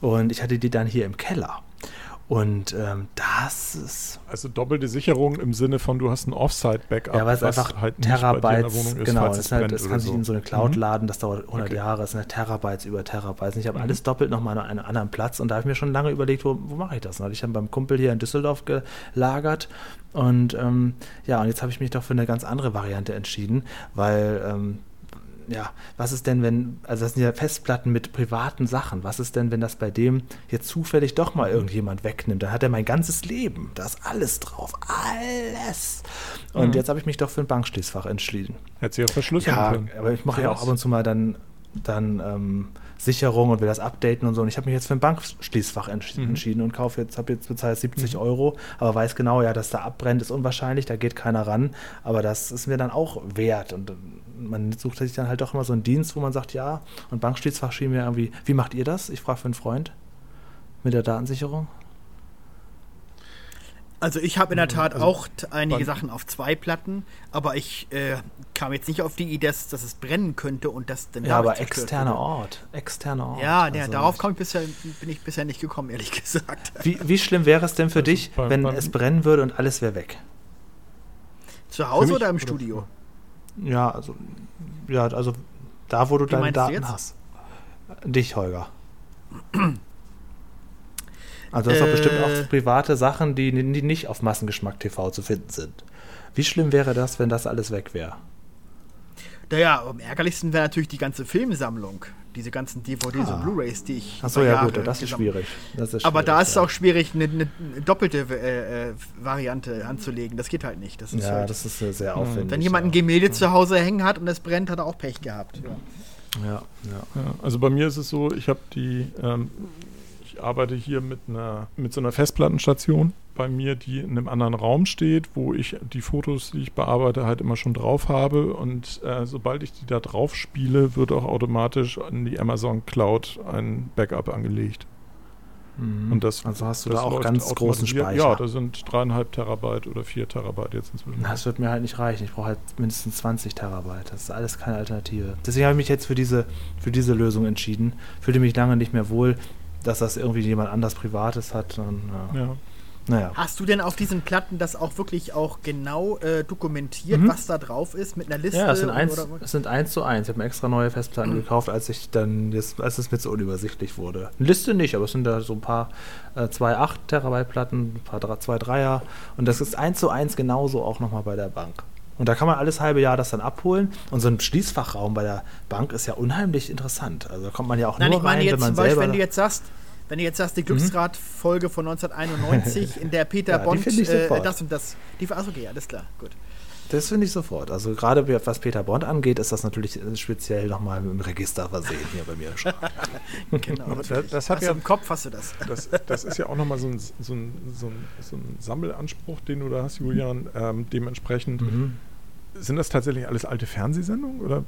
Und ich hatte die dann hier im Keller. Und ähm, das ist. Also doppelte Sicherung im Sinne von, du hast ein Offsite-Backup. Ja, weil es einfach halt Terabytes, ist, genau, ist halt, es kann sich so. in so eine Cloud mhm. laden, das dauert 100 okay. Jahre, es sind Terabytes über Terabytes. Und ich habe mhm. alles doppelt nochmal an einem anderen Platz und da habe ich mir schon lange überlegt, wo, wo mache ich das? Und ich dann beim Kumpel hier in Düsseldorf gelagert und ähm, ja, und jetzt habe ich mich doch für eine ganz andere Variante entschieden, weil ähm, ja, was ist denn, wenn, also das sind ja Festplatten mit privaten Sachen, was ist denn, wenn das bei dem jetzt zufällig doch mal irgendjemand wegnimmt? Dann hat er mein ganzes Leben, da ist alles drauf, alles. Und mhm. jetzt habe ich mich doch für ein Bankschließfach entschieden. Hätte sie auch verschlüsseln ja, können. aber ich mache ja auch ab und zu mal dann, dann ähm, Sicherung und will das updaten und so. Und ich habe mich jetzt für ein Bankschließfach entsch mhm. entschieden und kaufe jetzt, habe jetzt bezahlt 70 mhm. Euro, aber weiß genau, ja, dass da abbrennt, ist unwahrscheinlich, da geht keiner ran. Aber das ist mir dann auch wert. Und man sucht sich dann halt doch immer so einen Dienst, wo man sagt, ja, und Bankschließfach schien mir irgendwie, wie macht ihr das? Ich frage für einen Freund mit der Datensicherung. Also ich habe in der Tat also, auch einige Sachen auf zwei Platten, aber ich äh, kam jetzt nicht auf die Idee, dass, dass es brennen könnte und das dann Ja, aber externer Ort, externer Ort. Ja, also, ja darauf ich bisher, bin ich bisher nicht gekommen, ehrlich gesagt. Wie, wie schlimm wäre es denn für also dich, wenn es brennen würde und alles wäre weg? Zu Hause oder im oder Studio? Ja, also ja, also da, wo du wie deine Daten du hast. Dich, Holger. Also das äh, bestimmt auch private Sachen, die, die nicht auf Massengeschmack TV zu finden sind. Wie schlimm wäre das, wenn das alles weg wäre? Naja, am ärgerlichsten wäre natürlich die ganze Filmsammlung. Diese ganzen DVDs ah. und Blu-Rays, die ich. Achso, ja, gut, das ist, schwierig. das ist schwierig. Aber da ist es ja. auch schwierig, eine, eine doppelte äh, äh, Variante anzulegen. Das geht halt nicht. Das ja, halt, das ist sehr aufwendig. Wenn jemand ein Gemälde ja. zu Hause hängen hat und es brennt, hat er auch Pech gehabt. Ja, ja. ja. Also bei mir ist es so, ich habe die. Ähm, arbeite hier mit einer mit so einer Festplattenstation bei mir, die in einem anderen Raum steht, wo ich die Fotos, die ich bearbeite, halt immer schon drauf habe. Und äh, sobald ich die da drauf spiele, wird auch automatisch in die Amazon Cloud ein Backup angelegt. Mhm. Und das, also hast du da auch ganz großen Speicher? Ja, da sind dreieinhalb Terabyte oder vier Terabyte jetzt inzwischen. Das wird mir halt nicht reichen. Ich brauche halt mindestens 20 Terabyte. Das ist alles keine Alternative. Deswegen habe ich mich jetzt für diese, für diese Lösung entschieden. Fühlte mich lange nicht mehr wohl dass das irgendwie jemand anders Privates hat. Dann, ja. ja. Naja. Hast du denn auf diesen Platten das auch wirklich auch genau äh, dokumentiert, mhm. was da drauf ist, mit einer Liste? Ja, es sind, eins, es sind eins zu eins. Ich habe mir extra neue Festplatten mhm. gekauft, als ich dann jetzt, als es mir so unübersichtlich wurde. Eine Liste nicht, aber es sind da so ein paar äh, zwei 8 Terabyte Platten, ein paar 2 Dreier und das ist eins zu eins genauso auch nochmal bei der Bank. Und da kann man alles halbe Jahr das dann abholen. Und so ein Schließfachraum bei der Bank ist ja unheimlich interessant. Also da kommt man ja auch Nein, nur ich meine rein, jetzt wenn man zum Beispiel, wenn du jetzt sagst, wenn du jetzt sagst, die mhm. Glücksrad-Folge von 1991, in der Peter ja, Bond äh, das und das. Die, achso, okay, alles klar, gut. Das finde ich sofort. Also gerade was Peter Bond angeht, ist das natürlich speziell nochmal im Register versehen hier bei mir. genau. Das, das hat ja, im Kopf hast du das. das, das ist ja auch nochmal so ein, so, ein, so, ein, so ein Sammelanspruch, den du da hast, Julian. Ähm, dementsprechend Mhm. Sind das tatsächlich alles alte Fernsehsendungen oder?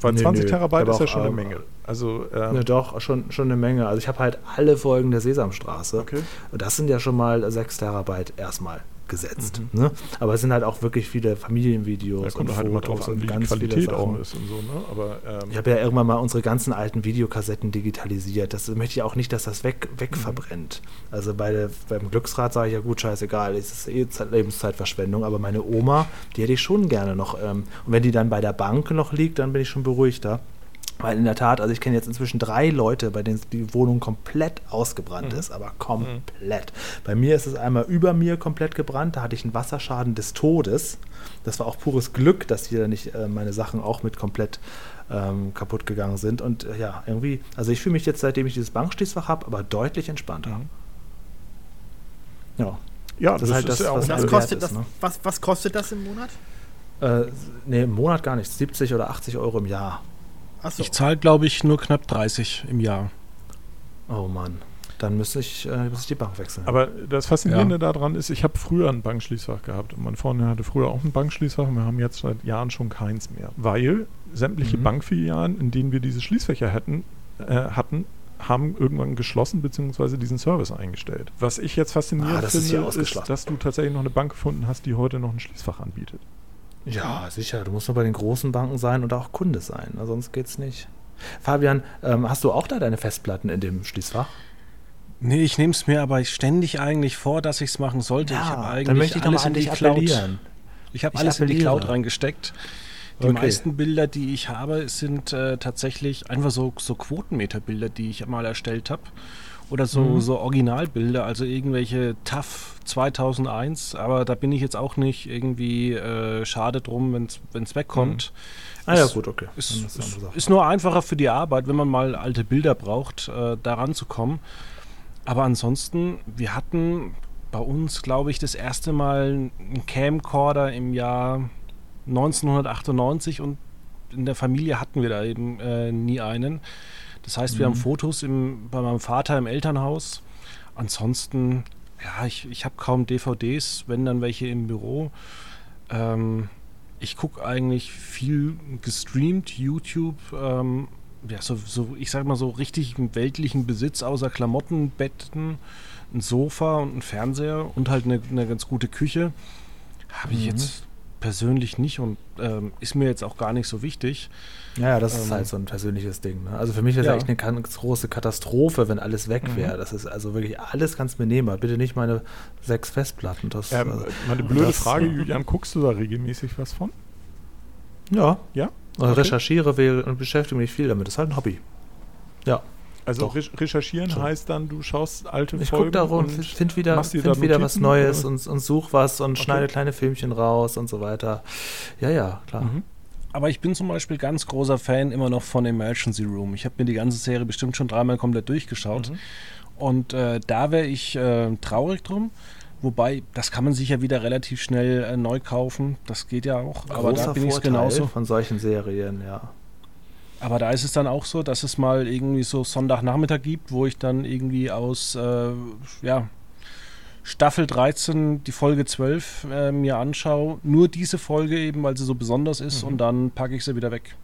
Weil Nee, 20 nee, Terabyte ist ja auch, schon eine Menge. Also ähm, Ja, doch, schon, schon eine Menge. Also ich habe halt alle Folgen der Sesamstraße. Okay. Und das sind ja schon mal 6 Terabyte erstmal gesetzt. Mhm. Ne? Aber es sind halt auch wirklich viele Familienvideos da kommt und halt immer drauf an, wie die ganz viele Qualität auch ist und so, ne? Aber ähm, Ich habe ja irgendwann mal unsere ganzen alten Videokassetten digitalisiert. Das möchte ich auch nicht, dass das weg, Mhm. wegverbrennt. Also bei der, beim Glücksrad sage ich ja gut, scheißegal, es ist eh Zeit, Lebenszeitverschwendung. Aber meine Oma, die hätte ich schon gerne noch. Ähm, und wenn die dann bei der Bank noch liegt, dann bin ich schon beruhigter. Weil in der Tat, also ich kenne jetzt inzwischen drei Leute, bei denen die Wohnung komplett ausgebrannt Mhm. ist, aber komplett. Bei mir ist es einmal über mir komplett gebrannt, da hatte ich einen Wasserschaden des Todes. Das war auch pures Glück, dass hier nicht äh, meine Sachen auch mit komplett ähm, kaputt gegangen sind. Und äh, ja, irgendwie, also ich fühle mich jetzt, seitdem ich dieses Bankschließfach habe, aber deutlich entspannter. Mhm. Ja. ja, das ist halt das, ja was auch Das wert kostet ist, das, ne? was, was kostet das im Monat? Äh, nee, im Monat gar nicht. 70 oder 80 Euro im Jahr. Achso. Ich zahle, glaube ich, nur knapp 30 im Jahr. Oh Mann. Dann müsste ich, äh, müsste ich die Bank wechseln. Aber das Faszinierende daran ist, ich habe früher ein Bankschließfach gehabt und meine Freundin hatte früher auch ein Bankschließfach und wir haben jetzt seit Jahren schon keins mehr. Weil sämtliche Mhm. Bankfilialen, in denen wir diese Schließfächer hätten, äh, hatten, haben irgendwann geschlossen bzw. diesen Service eingestellt. Was ich jetzt faszinierend Ah, das ist finde, ist, ausgeschlossen. dass du tatsächlich noch eine Bank gefunden hast, die heute noch ein Schließfach anbietet. Ja, sicher. Du musst nur bei den großen Banken sein und auch Kunde sein. ne, Sonst geht's nicht. Fabian, ähm, hast du auch da deine Festplatten in dem Schließfach? Nee, ich nehme es mir aber ständig eigentlich vor, dass ich es machen sollte. ich habe eigentlich dann möchte ich alles in die Cloud. Ich habe alles in die appelliere. Cloud reingesteckt. Die Okay. meisten Bilder, die ich habe, sind äh, tatsächlich einfach so, so Quotenmeterbilder, die ich mal erstellt habe. Oder so, Mhm. so Originalbilder, also irgendwelche TAF 2001. Aber da bin ich jetzt auch nicht irgendwie äh, schade drum, wenn es wegkommt. Ah ja, Ist- gut, okay. Ist, ist ist, nur einfacher für die Arbeit, wenn man mal alte Bilder braucht, äh, da ranzukommen. Aber ansonsten, wir hatten bei uns, glaube ich, das erste Mal einen Camcorder im Jahr 1998 und in der Familie hatten wir da eben äh, nie einen. Das heißt, wir haben Fotos im, bei meinem Vater im Elternhaus. Ansonsten, ja, ich, ich habe kaum DVDs, wenn dann welche im Büro. Ähm, ich gucke eigentlich viel gestreamt, YouTube. Ähm, ja, so, so, ich sag mal so richtig im weltlichen Besitz, außer Klamotten, Betten, ein Sofa und ein Fernseher und halt eine, eine ganz gute Küche. Habe ich Mhm. jetzt persönlich nicht und ähm, ist mir jetzt auch gar nicht so wichtig. Ja, ja, das ist Ähm, halt so ein persönliches Ding. Ne? Also für mich ist ja. echt eine ganz große Katastrophe, wenn alles weg Mhm. wäre. Das ist also wirklich alles kannst du mir nehmen. aber Bitte nicht meine sechs Festplatten. Das, Ähm, äh, meine blöde das- Frage, Julian, guckst du da regelmäßig was von? ja. Ja? Äh, Okay. Recherchiere will und beschäftige mich viel damit. Das ist halt ein Hobby. Ja. Also Doch. re recherchieren Schon. heißt dann, du schaust alte Ich Folgen gucke darum, und finde wieder, find da wieder was Neues und, und such was und Okay. schneide kleine Filmchen raus und so weiter. Ja, ja, klar. Mhm. Aber ich bin zum Beispiel ganz großer Fan immer noch von Emergency Room. Ich habe mir die ganze Serie bestimmt schon dreimal komplett durchgeschaut. Mhm. Und äh, da wäre ich äh, traurig drum. Wobei, das kann man sich ja wieder relativ schnell äh, neu kaufen. Das geht ja auch. Aber da Großer bin ich genauso. von solchen Serien, ja. Aber da ist es dann auch so, dass es mal irgendwie so Sonntagnachmittag gibt, wo ich dann irgendwie aus äh, ja, Staffel 13 die Folge 12 äh, mir anschaue. Nur diese Folge eben, weil sie so besonders ist Mhm. und dann packe ich sie wieder weg.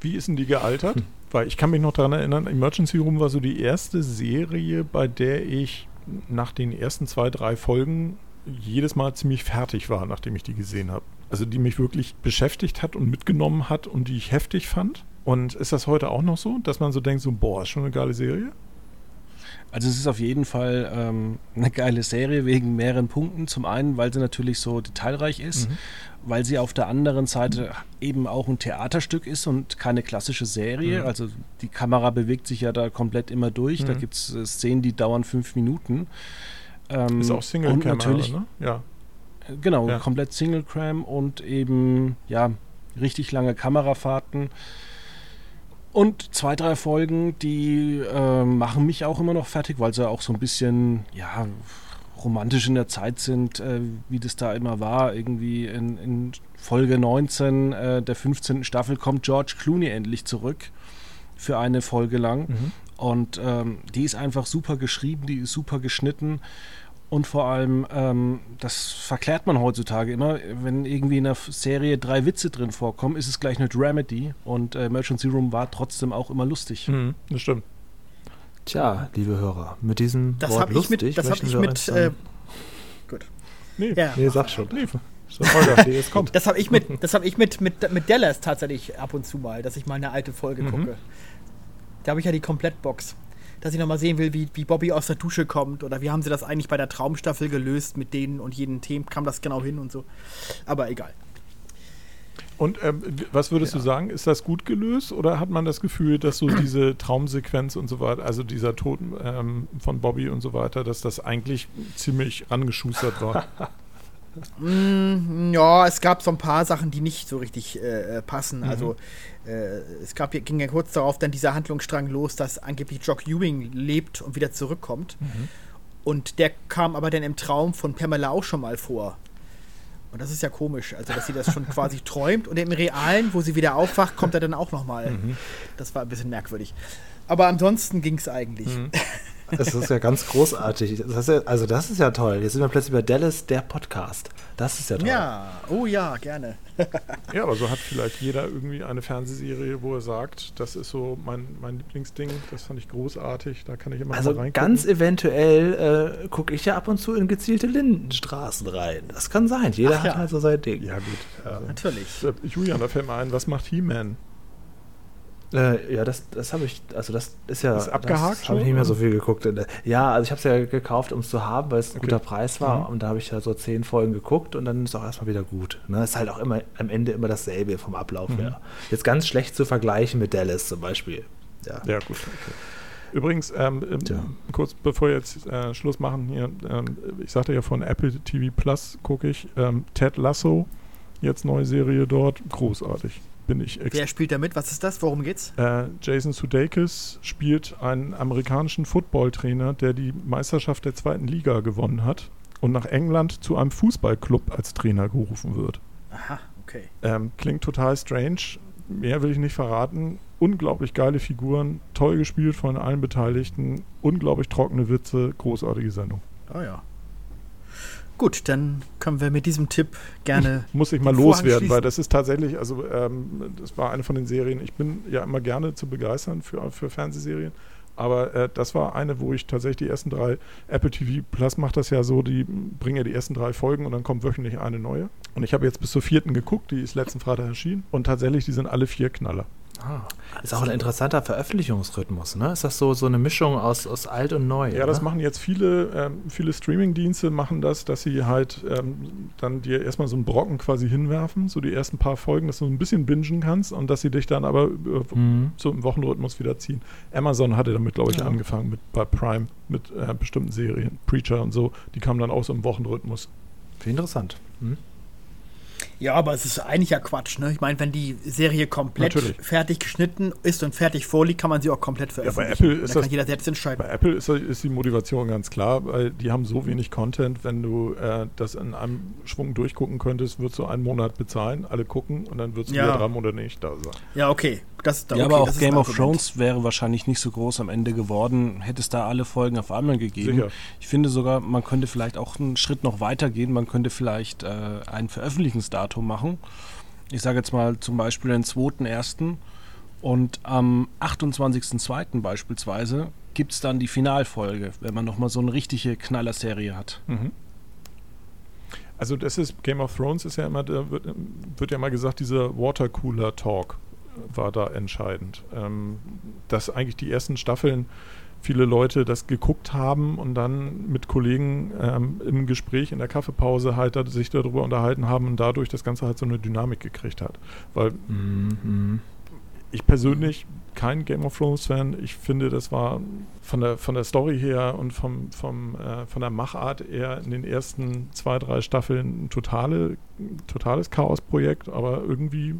Wie ist denn die gealtert? Hm. Weil ich kann mich noch daran erinnern, Emergency Room war so die erste Serie, bei der ich nach den ersten zwei, drei Folgen jedes Mal ziemlich fertig war, nachdem ich die gesehen habe. Also die mich wirklich beschäftigt hat und mitgenommen hat und die ich heftig fand. Und ist das heute auch noch so, dass man so denkt, so, boah, ist schon eine geile Serie? Also es ist auf jeden Fall ähm, eine geile Serie wegen mehreren Punkten. Zum einen, weil sie natürlich so detailreich ist, Mhm. weil sie auf der anderen Seite eben auch ein Theaterstück ist und keine klassische Serie. Mhm. Also die Kamera bewegt sich ja da komplett immer durch. Da Mhm. gibt es äh, Szenen, die dauern fünf Minuten. Ähm, Ist auch single und Camera, natürlich, ne? Ja. äh, Genau, Ja. komplett Single Cram und eben, ja, richtig lange Kamerafahrten. Und zwei, drei Folgen, die äh, machen mich auch immer noch fertig, weil sie auch so ein bisschen, ja, romantisch in der Zeit sind, äh, wie das da immer war. Irgendwie in, in Folge 19 äh, der 15. Staffel kommt George Clooney endlich zurück für eine Folge lang. Mhm. Und ähm, die ist einfach super geschrieben, die ist super geschnitten. Und vor allem, ähm, das verklärt man heutzutage immer, wenn irgendwie in einer Serie drei Witze drin vorkommen, ist es gleich eine Dramedy. Und äh, Emergency Room war trotzdem auch immer lustig. Mhm, das stimmt. Tja, liebe Hörer, mit diesem das Wort lustig ich mit, das habe ich mit. Äh, gut. Nee, ja. nee, sag schon. Nee. So, Holger, das habe ich, mit, hab ich mit, mit, mit Dallas tatsächlich ab und zu mal, dass ich mal eine alte Folge mhm. gucke. Da habe ich ja die Komplettbox. Dass ich nochmal sehen will, wie, wie Bobby aus der Dusche kommt oder wie haben sie das eigentlich bei der Traumstaffel gelöst mit denen und jeden Themen, kam das genau hin und so. Aber egal. Und ähm, was würdest ja. du sagen, ist das gut gelöst oder hat man das Gefühl, dass so diese Traumsequenz und so weiter, also dieser Tod ähm, von Bobby und so weiter, dass das eigentlich ziemlich rangeschustert war? mm, ja, es gab so ein paar Sachen, die nicht so richtig äh, äh passen. Mhm. Also äh, es gab, ging ja kurz darauf dann dieser Handlungsstrang los, dass angeblich Jock Ewing lebt und wieder zurückkommt. Mhm. Und der kam aber dann im Traum von Pamela auch schon mal vor. Und das ist ja komisch, also dass sie das schon quasi träumt und im Realen, wo sie wieder aufwacht, kommt er dann auch nochmal. Mhm. Das war ein bisschen merkwürdig. Aber ansonsten ging es eigentlich. Mhm. Das ist ja ganz großartig. Das ja, also das ist ja toll. Jetzt sind wir plötzlich bei Dallas, der Podcast. Das ist ja toll. Ja, oh ja, gerne. ja, aber so hat vielleicht jeder irgendwie eine Fernsehserie, wo er sagt, das ist so mein, mein Lieblingsding, das fand ich großartig, da kann ich immer also mal reingucken. Also ganz eventuell äh, gucke ich ja ab und zu in gezielte Lindenstraßen rein. Das kann sein. Jeder Ach, hat ja. halt so sein Ding. Ja, gut. Ja. Natürlich. Äh, Julian, da fällt mir ein, was macht He-Man? Äh, ja, das, das habe ich, also das ist ja. Ist abgehakt das habe ich nicht mehr so viel geguckt. Ja, also ich habe es ja gekauft, um es zu haben, weil es ein okay. guter Preis war. Mhm. Und da habe ich ja so zehn Folgen geguckt und dann ist auch erstmal wieder gut. Ne? Ist halt auch immer am Ende immer dasselbe vom Ablauf mhm. her. Jetzt ganz schlecht zu vergleichen mit Dallas zum Beispiel. Ja, ja gut. Okay. Übrigens, ähm, ähm ja. kurz bevor wir jetzt äh, Schluss machen hier, ähm, ich sagte ja von Apple TV Plus gucke ich ähm, Ted Lasso, jetzt neue Serie dort, großartig bin ich Wer spielt da mit? Was ist das? Worum geht's? Äh, Jason Sudeikis spielt einen amerikanischen Footballtrainer, der die Meisterschaft der zweiten Liga gewonnen hat und nach England zu einem Fußballclub als Trainer gerufen wird. Aha, okay. Ähm, klingt total strange. Mehr will ich nicht verraten. Unglaublich geile Figuren, toll gespielt von allen Beteiligten, unglaublich trockene Witze, großartige Sendung. Oh ja. Gut, dann können wir mit diesem Tipp gerne. Muss ich mal loswerden, weil das ist tatsächlich, also ähm, das war eine von den Serien. Ich bin ja immer gerne zu begeistern für, für Fernsehserien. Aber äh, das war eine, wo ich tatsächlich die ersten drei, Apple TV Plus macht das ja so, die bringen ja die ersten drei Folgen und dann kommt wöchentlich eine neue. Und ich habe jetzt bis zur vierten geguckt, die ist letzten Freitag erschienen. Und tatsächlich, die sind alle vier Knaller. Ah, ist auch ein interessanter Veröffentlichungsrhythmus, ne? Ist das so, so eine Mischung aus, aus alt und neu? Ja, oder? das machen jetzt viele, ähm, viele Streaming-Dienste machen das, dass sie halt ähm, dann dir erstmal so einen Brocken quasi hinwerfen, so die ersten paar Folgen, dass du ein bisschen bingen kannst und dass sie dich dann aber äh, mhm. so im Wochenrhythmus wieder ziehen. Amazon hatte damit, glaube ich, ja. angefangen mit bei Prime mit äh, bestimmten Serien, Preacher und so, die kamen dann auch so im Wochenrhythmus. Wie interessant. Mhm. Ja, aber es ist eigentlich ja Quatsch, ne? Ich meine, wenn die Serie komplett Natürlich. fertig geschnitten ist und fertig vorliegt, kann man sie auch komplett veröffentlichen. Ja, bei Apple ist das, kann jeder selbst entscheiden. Bei Apple ist, ist, die Motivation ganz klar, weil die haben so wenig Content, wenn du äh, das in einem Schwung durchgucken könntest, würdest du einen Monat bezahlen, alle gucken und dann würdest du ja. wieder drei Monate nicht da sein. Ja, okay. Das, da, ja, okay, aber auch Game of Thrones wäre wahrscheinlich nicht so groß am Ende geworden, hätte es da alle Folgen auf einmal gegeben. Sicher. Ich finde sogar, man könnte vielleicht auch einen Schritt noch weiter gehen. Man könnte vielleicht äh, ein Veröffentlichungsdatum machen. Ich sage jetzt mal zum Beispiel den 2.1. Und am 28.02. beispielsweise gibt es dann die Finalfolge, wenn man nochmal so eine richtige Knallerserie hat. Mhm. Also das ist, Game of Thrones ist ja immer, da wird, wird ja mal gesagt, dieser Watercooler-Talk war da entscheidend. Ähm, dass eigentlich die ersten Staffeln viele Leute das geguckt haben und dann mit Kollegen ähm, im Gespräch in der Kaffeepause halt sich darüber unterhalten haben und dadurch das Ganze halt so eine Dynamik gekriegt hat. Weil mhm. ich persönlich kein Game of Thrones-Fan. Ich finde, das war von der, von der Story her und vom, vom, äh, von der Machart eher in den ersten zwei, drei Staffeln ein totale, totales Chaosprojekt, aber irgendwie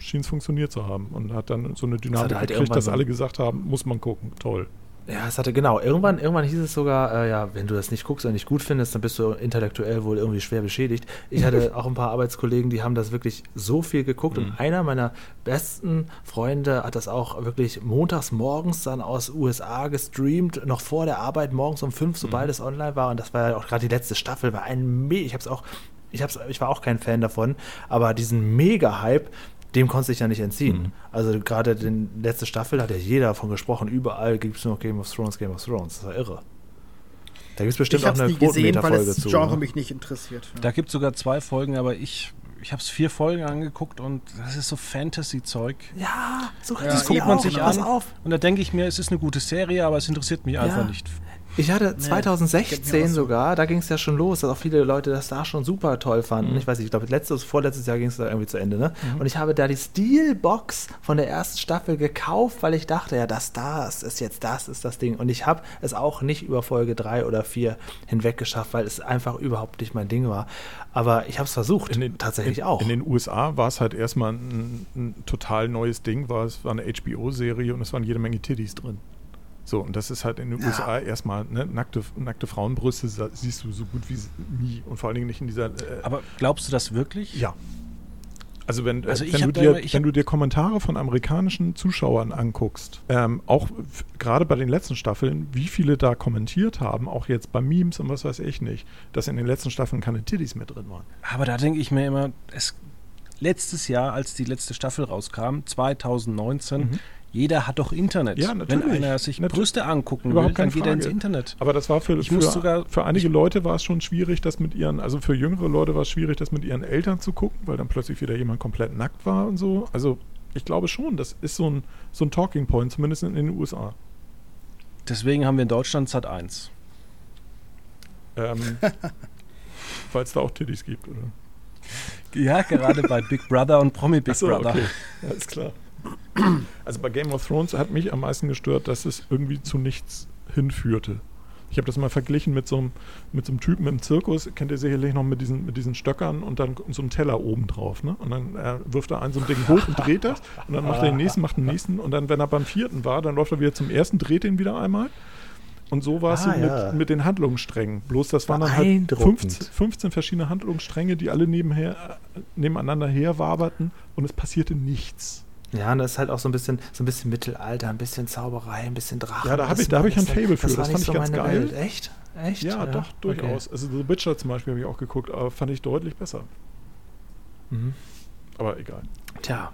schien es funktioniert zu haben und hat dann so eine Dynamik halt gekriegt, dass alle gesagt haben, muss man gucken, toll. Ja, es hatte genau. Irgendwann, irgendwann hieß es sogar, äh, ja, wenn du das nicht guckst oder nicht gut findest, dann bist du intellektuell wohl irgendwie schwer beschädigt. Ich hatte auch ein paar Arbeitskollegen, die haben das wirklich so viel geguckt Mhm. und einer meiner besten Freunde hat das auch wirklich montags morgens dann aus USA gestreamt, noch vor der Arbeit morgens um fünf, sobald Mhm. es online war. Und das war ja auch gerade die letzte Staffel, war ein ich habe es auch, ich hab's, ich war auch kein Fan davon, aber diesen Mega-Hype, dem konntest du dich ja nicht entziehen. Mhm. Also gerade die letzte Staffel hat ja jeder davon gesprochen. Überall gibt es nur noch Game of Thrones, Game of Thrones. Das war irre. Da gibt es bestimmt Ich auch habe eine nie gesehen, weil Quotenmeter-Folge das zu. Genre ne? mich nicht interessiert. Da gibt es sogar zwei Folgen, aber ich, ich habe es vier Folgen angeguckt und das ist so Fantasy-Zeug. Ja, so Ja, richtig Das guckt man auch. sich Pass an auf. und da denke ich mir, es ist eine gute Serie, aber es interessiert mich einfach nicht. Ich hatte geht mir 2016 auch so. sogar, da ging es ja schon los, dass auch viele Leute das da schon super toll fanden. Ich weiß nicht, ich glaube, letztes, vorletztes Jahr ging es da irgendwie zu Ende, ne? Und ich habe da die Steelbox von der ersten Staffel gekauft, weil ich dachte, ja, das, das ist jetzt das, ist das Ding. Und ich habe es auch nicht über Folge 3 oder 4 hinweg geschafft, weil es einfach überhaupt nicht mein Ding war. Aber ich habe es versucht, tatsächlich in, auch. In den USA war es halt erstmal ein, ein total neues Ding, war es war eine HBO-Serie und es waren jede Menge Titties drin. So, und das ist halt in den Ja. USA erstmal, ne, nackte, nackte Frauenbrüste siehst du so gut wie nie und vor allen Dingen nicht in dieser. Äh, Aber glaubst du das wirklich? ja. Also wenn, Also ich wenn, du dir, immer- wenn du dir Kommentare von amerikanischen Zuschauern anguckst, ähm, auch gerade bei den letzten Staffeln, wie viele da kommentiert haben, auch jetzt bei Memes und was weiß ich nicht, dass in den letzten Staffeln keine Titties mehr drin waren. Aber da denke ich mir immer, es, letztes Jahr, als die letzte Staffel rauskam, 2019, jeder hat doch Internet. Ja, natürlich. Wenn einer sich Natürlich. Brüste angucken Überhaupt will, dann keine geht er ins Frage. Internet. Aber das war für, für, sogar- für einige Leute war es schon schwierig, das mit ihren, also für jüngere Leute war es schwierig, das mit ihren Eltern zu gucken, weil dann plötzlich wieder jemand komplett nackt war und so. Also ich glaube schon, das ist so ein, so ein Talking Point, zumindest in den USA. Deswegen haben wir in Deutschland Sat 1. Ähm, Weil es da auch Titties gibt, oder? Ja, gerade bei Big Brother und Promi Big so, Brother. okay. Alles klar. Also bei Game of Thrones hat mich am meisten gestört, dass es irgendwie zu nichts hinführte. Ich habe das mal verglichen mit so, einem, mit so einem Typen im Zirkus, kennt ihr sicherlich noch mit diesen, mit diesen Stöckern und dann so einem Teller oben drauf. Ne? Und dann äh, wirft er einen so ein Ding hoch und dreht das und dann macht er den nächsten, macht den nächsten und dann, wenn er beim vierten war, dann läuft er wieder zum ersten, dreht den wieder einmal. Und so war es Ah, so ja. mit, mit den Handlungssträngen. Bloß das waren dann halt Beeindruckend. 15, 15 verschiedene Handlungsstränge, die alle nebenher, äh, nebeneinander herwaberten und es passierte nichts. Ja, und das ist halt auch so ein bisschen, so ein bisschen Mittelalter, ein bisschen Zauberei, ein bisschen Drachen. Ja, da hab Das ich- da hab ich ein das- Faible für. Das nicht fand ich ganz meine geil. Welt. Echt? Echt? Ja, doch, durchaus. Okay. Also The Witcher zum Beispiel habe ich auch geguckt, aber fand ich deutlich besser. Mhm. Aber egal. Tja,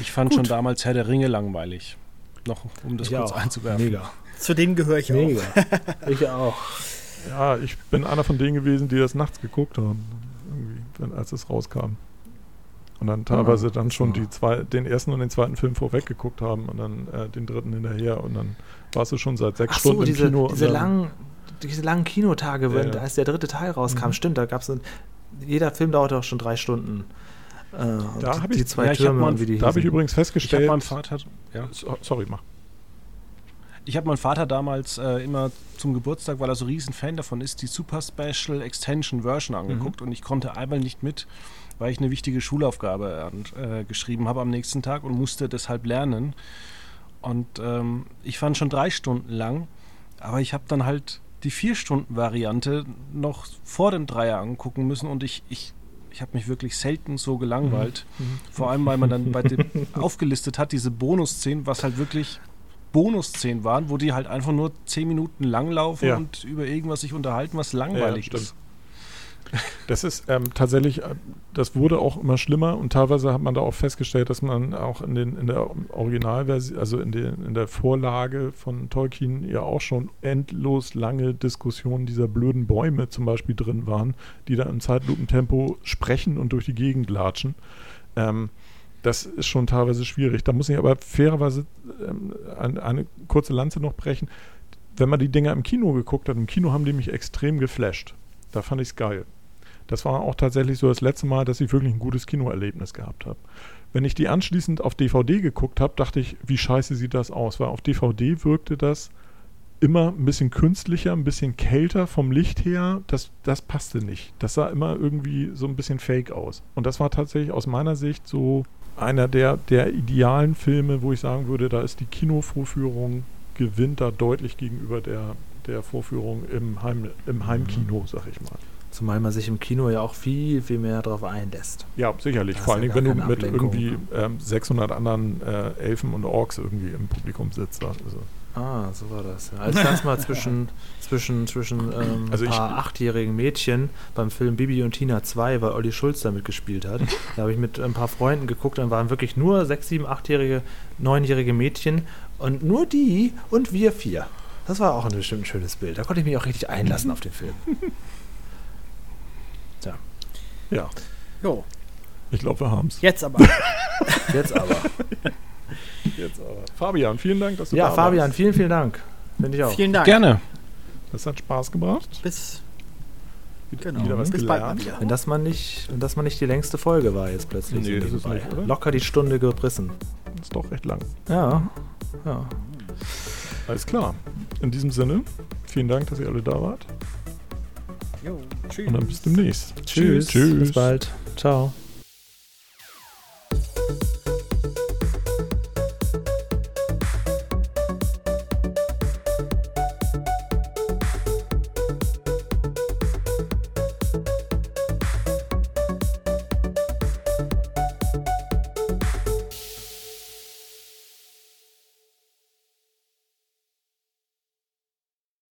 Ich fand Gut. schon damals Herr der Ringe langweilig. Noch, um das ich kurz auch. einzuwerfen. Mega. Zu denen gehöre ich Mega. auch. ich auch. Ja, ich bin einer von denen gewesen, die das nachts geguckt haben, irgendwie, als es rauskam. Und dann teilweise dann schon die zwei, den ersten und den zweiten Film vorweg geguckt haben und dann äh, den dritten hinterher und dann warst du schon seit sechs Ach so, Stunden diese, im Kino. diese langen, diese langen Kinotage, wenn, Ja. als der dritte Teil rauskam, Mhm. stimmt, da gab es jeder Film dauerte auch schon drei Stunden. Äh, Da die- hab ich- zwei ja, ich hab mal- und wie die Da habe ich übrigens Ich habe festgestellt. meinem Vater, ja, So- sorry, mach. ich habe meinem Vater damals äh, immer zum Geburtstag, weil er so riesen Fan davon ist, die Super Special Extension Version angeguckt und ich konnte einmal nicht mit, weil ich eine wichtige Schulaufgabe äh, geschrieben habe am nächsten Tag und musste deshalb lernen. Und ähm, ich fand schon drei Stunden lang, aber ich habe dann halt die vier Stunden Variante noch vor dem Dreier angucken müssen und ich, ich, ich habe mich wirklich selten so gelangweilt. Vor allem, weil man dann bei dem aufgelistet hat, diese Bonusszenen, was halt wirklich Bonusszenen waren, wo die halt einfach nur zehn Minuten lang laufen Ja. und über irgendwas sich unterhalten, was langweilig stimmt. ist. Das ist ähm, tatsächlich, äh, das wurde auch immer schlimmer und teilweise hat man da auch festgestellt, dass man auch in, den, in der Originalversion, also in, den, in der Vorlage von Tolkien ja auch schon endlos lange Diskussionen dieser blöden Bäume zum Beispiel drin waren, die da im Zeitlupentempo sprechen und durch die Gegend latschen. Ähm, das ist schon teilweise schwierig. Da muss ich aber fairerweise ähm, eine, eine kurze Lanze noch brechen. Wenn man die Dinger im Kino geguckt hat, im Kino haben die mich extrem geflasht. Da fand ich es geil. Das war auch tatsächlich so das letzte Mal, dass ich wirklich ein gutes Kinoerlebnis gehabt habe. Wenn ich die anschließend auf DVD geguckt habe, dachte ich, wie scheiße sieht das aus? Weil auf DVD wirkte das immer ein bisschen künstlicher, ein bisschen kälter vom Licht her. Das, das passte nicht. Das sah immer irgendwie so ein bisschen fake aus. Und das war tatsächlich aus meiner Sicht so einer der, der idealen Filme, wo ich sagen würde, da ist die Kinovorführung gewinnt da deutlich gegenüber der, der Vorführung im, Heim, im Heimkino, sag ich mal. Zumal man sich im Kino ja auch viel, viel mehr darauf einlässt. Ja, sicherlich. Vor ist allen ja Dingen, wenn du mit Ablenkung. irgendwie ähm, 600 anderen äh, Elfen und Orks irgendwie im Publikum sitzt. Also, Ah, so war das. Ja. Als ich das mal zwischen, zwischen, zwischen ähm, Also ein paar achtjährigen Mädchen beim Film Bibi und Tina 2, weil Olli Schulz da mitgespielt hat, da habe ich mit ein paar Freunden geguckt, dann waren wirklich nur sechs, sieben, achtjährige, neunjährige Mädchen und nur die und wir vier. Das war auch ein bestimmt schönes Bild. Da konnte ich mich auch richtig einlassen auf den Film. Ja, Jo, ich glaube, wir haben es. jetzt aber. jetzt aber. Jetzt aber. Fabian, vielen Dank, dass du Ja, da Fabian, warst. vielen, vielen Dank. Finde ich auch. Vielen Dank. Gerne. Das hat Spaß gebracht. Bis, Wieder- genau. wieder was Bis bald mal gelernt. wieder. Wenn das, mal nicht, wenn das mal nicht die längste Folge war jetzt plötzlich. Nee, so ist nicht, oder? Locker die Stunde gebrissen. Ist doch recht lang. Ja, ja. Alles klar. In diesem Sinne, vielen Dank, dass ihr alle da wart. Jo, tschüss. Und dann bis demnächst. Tschüss. Tschüss. Bis bald. Ciao.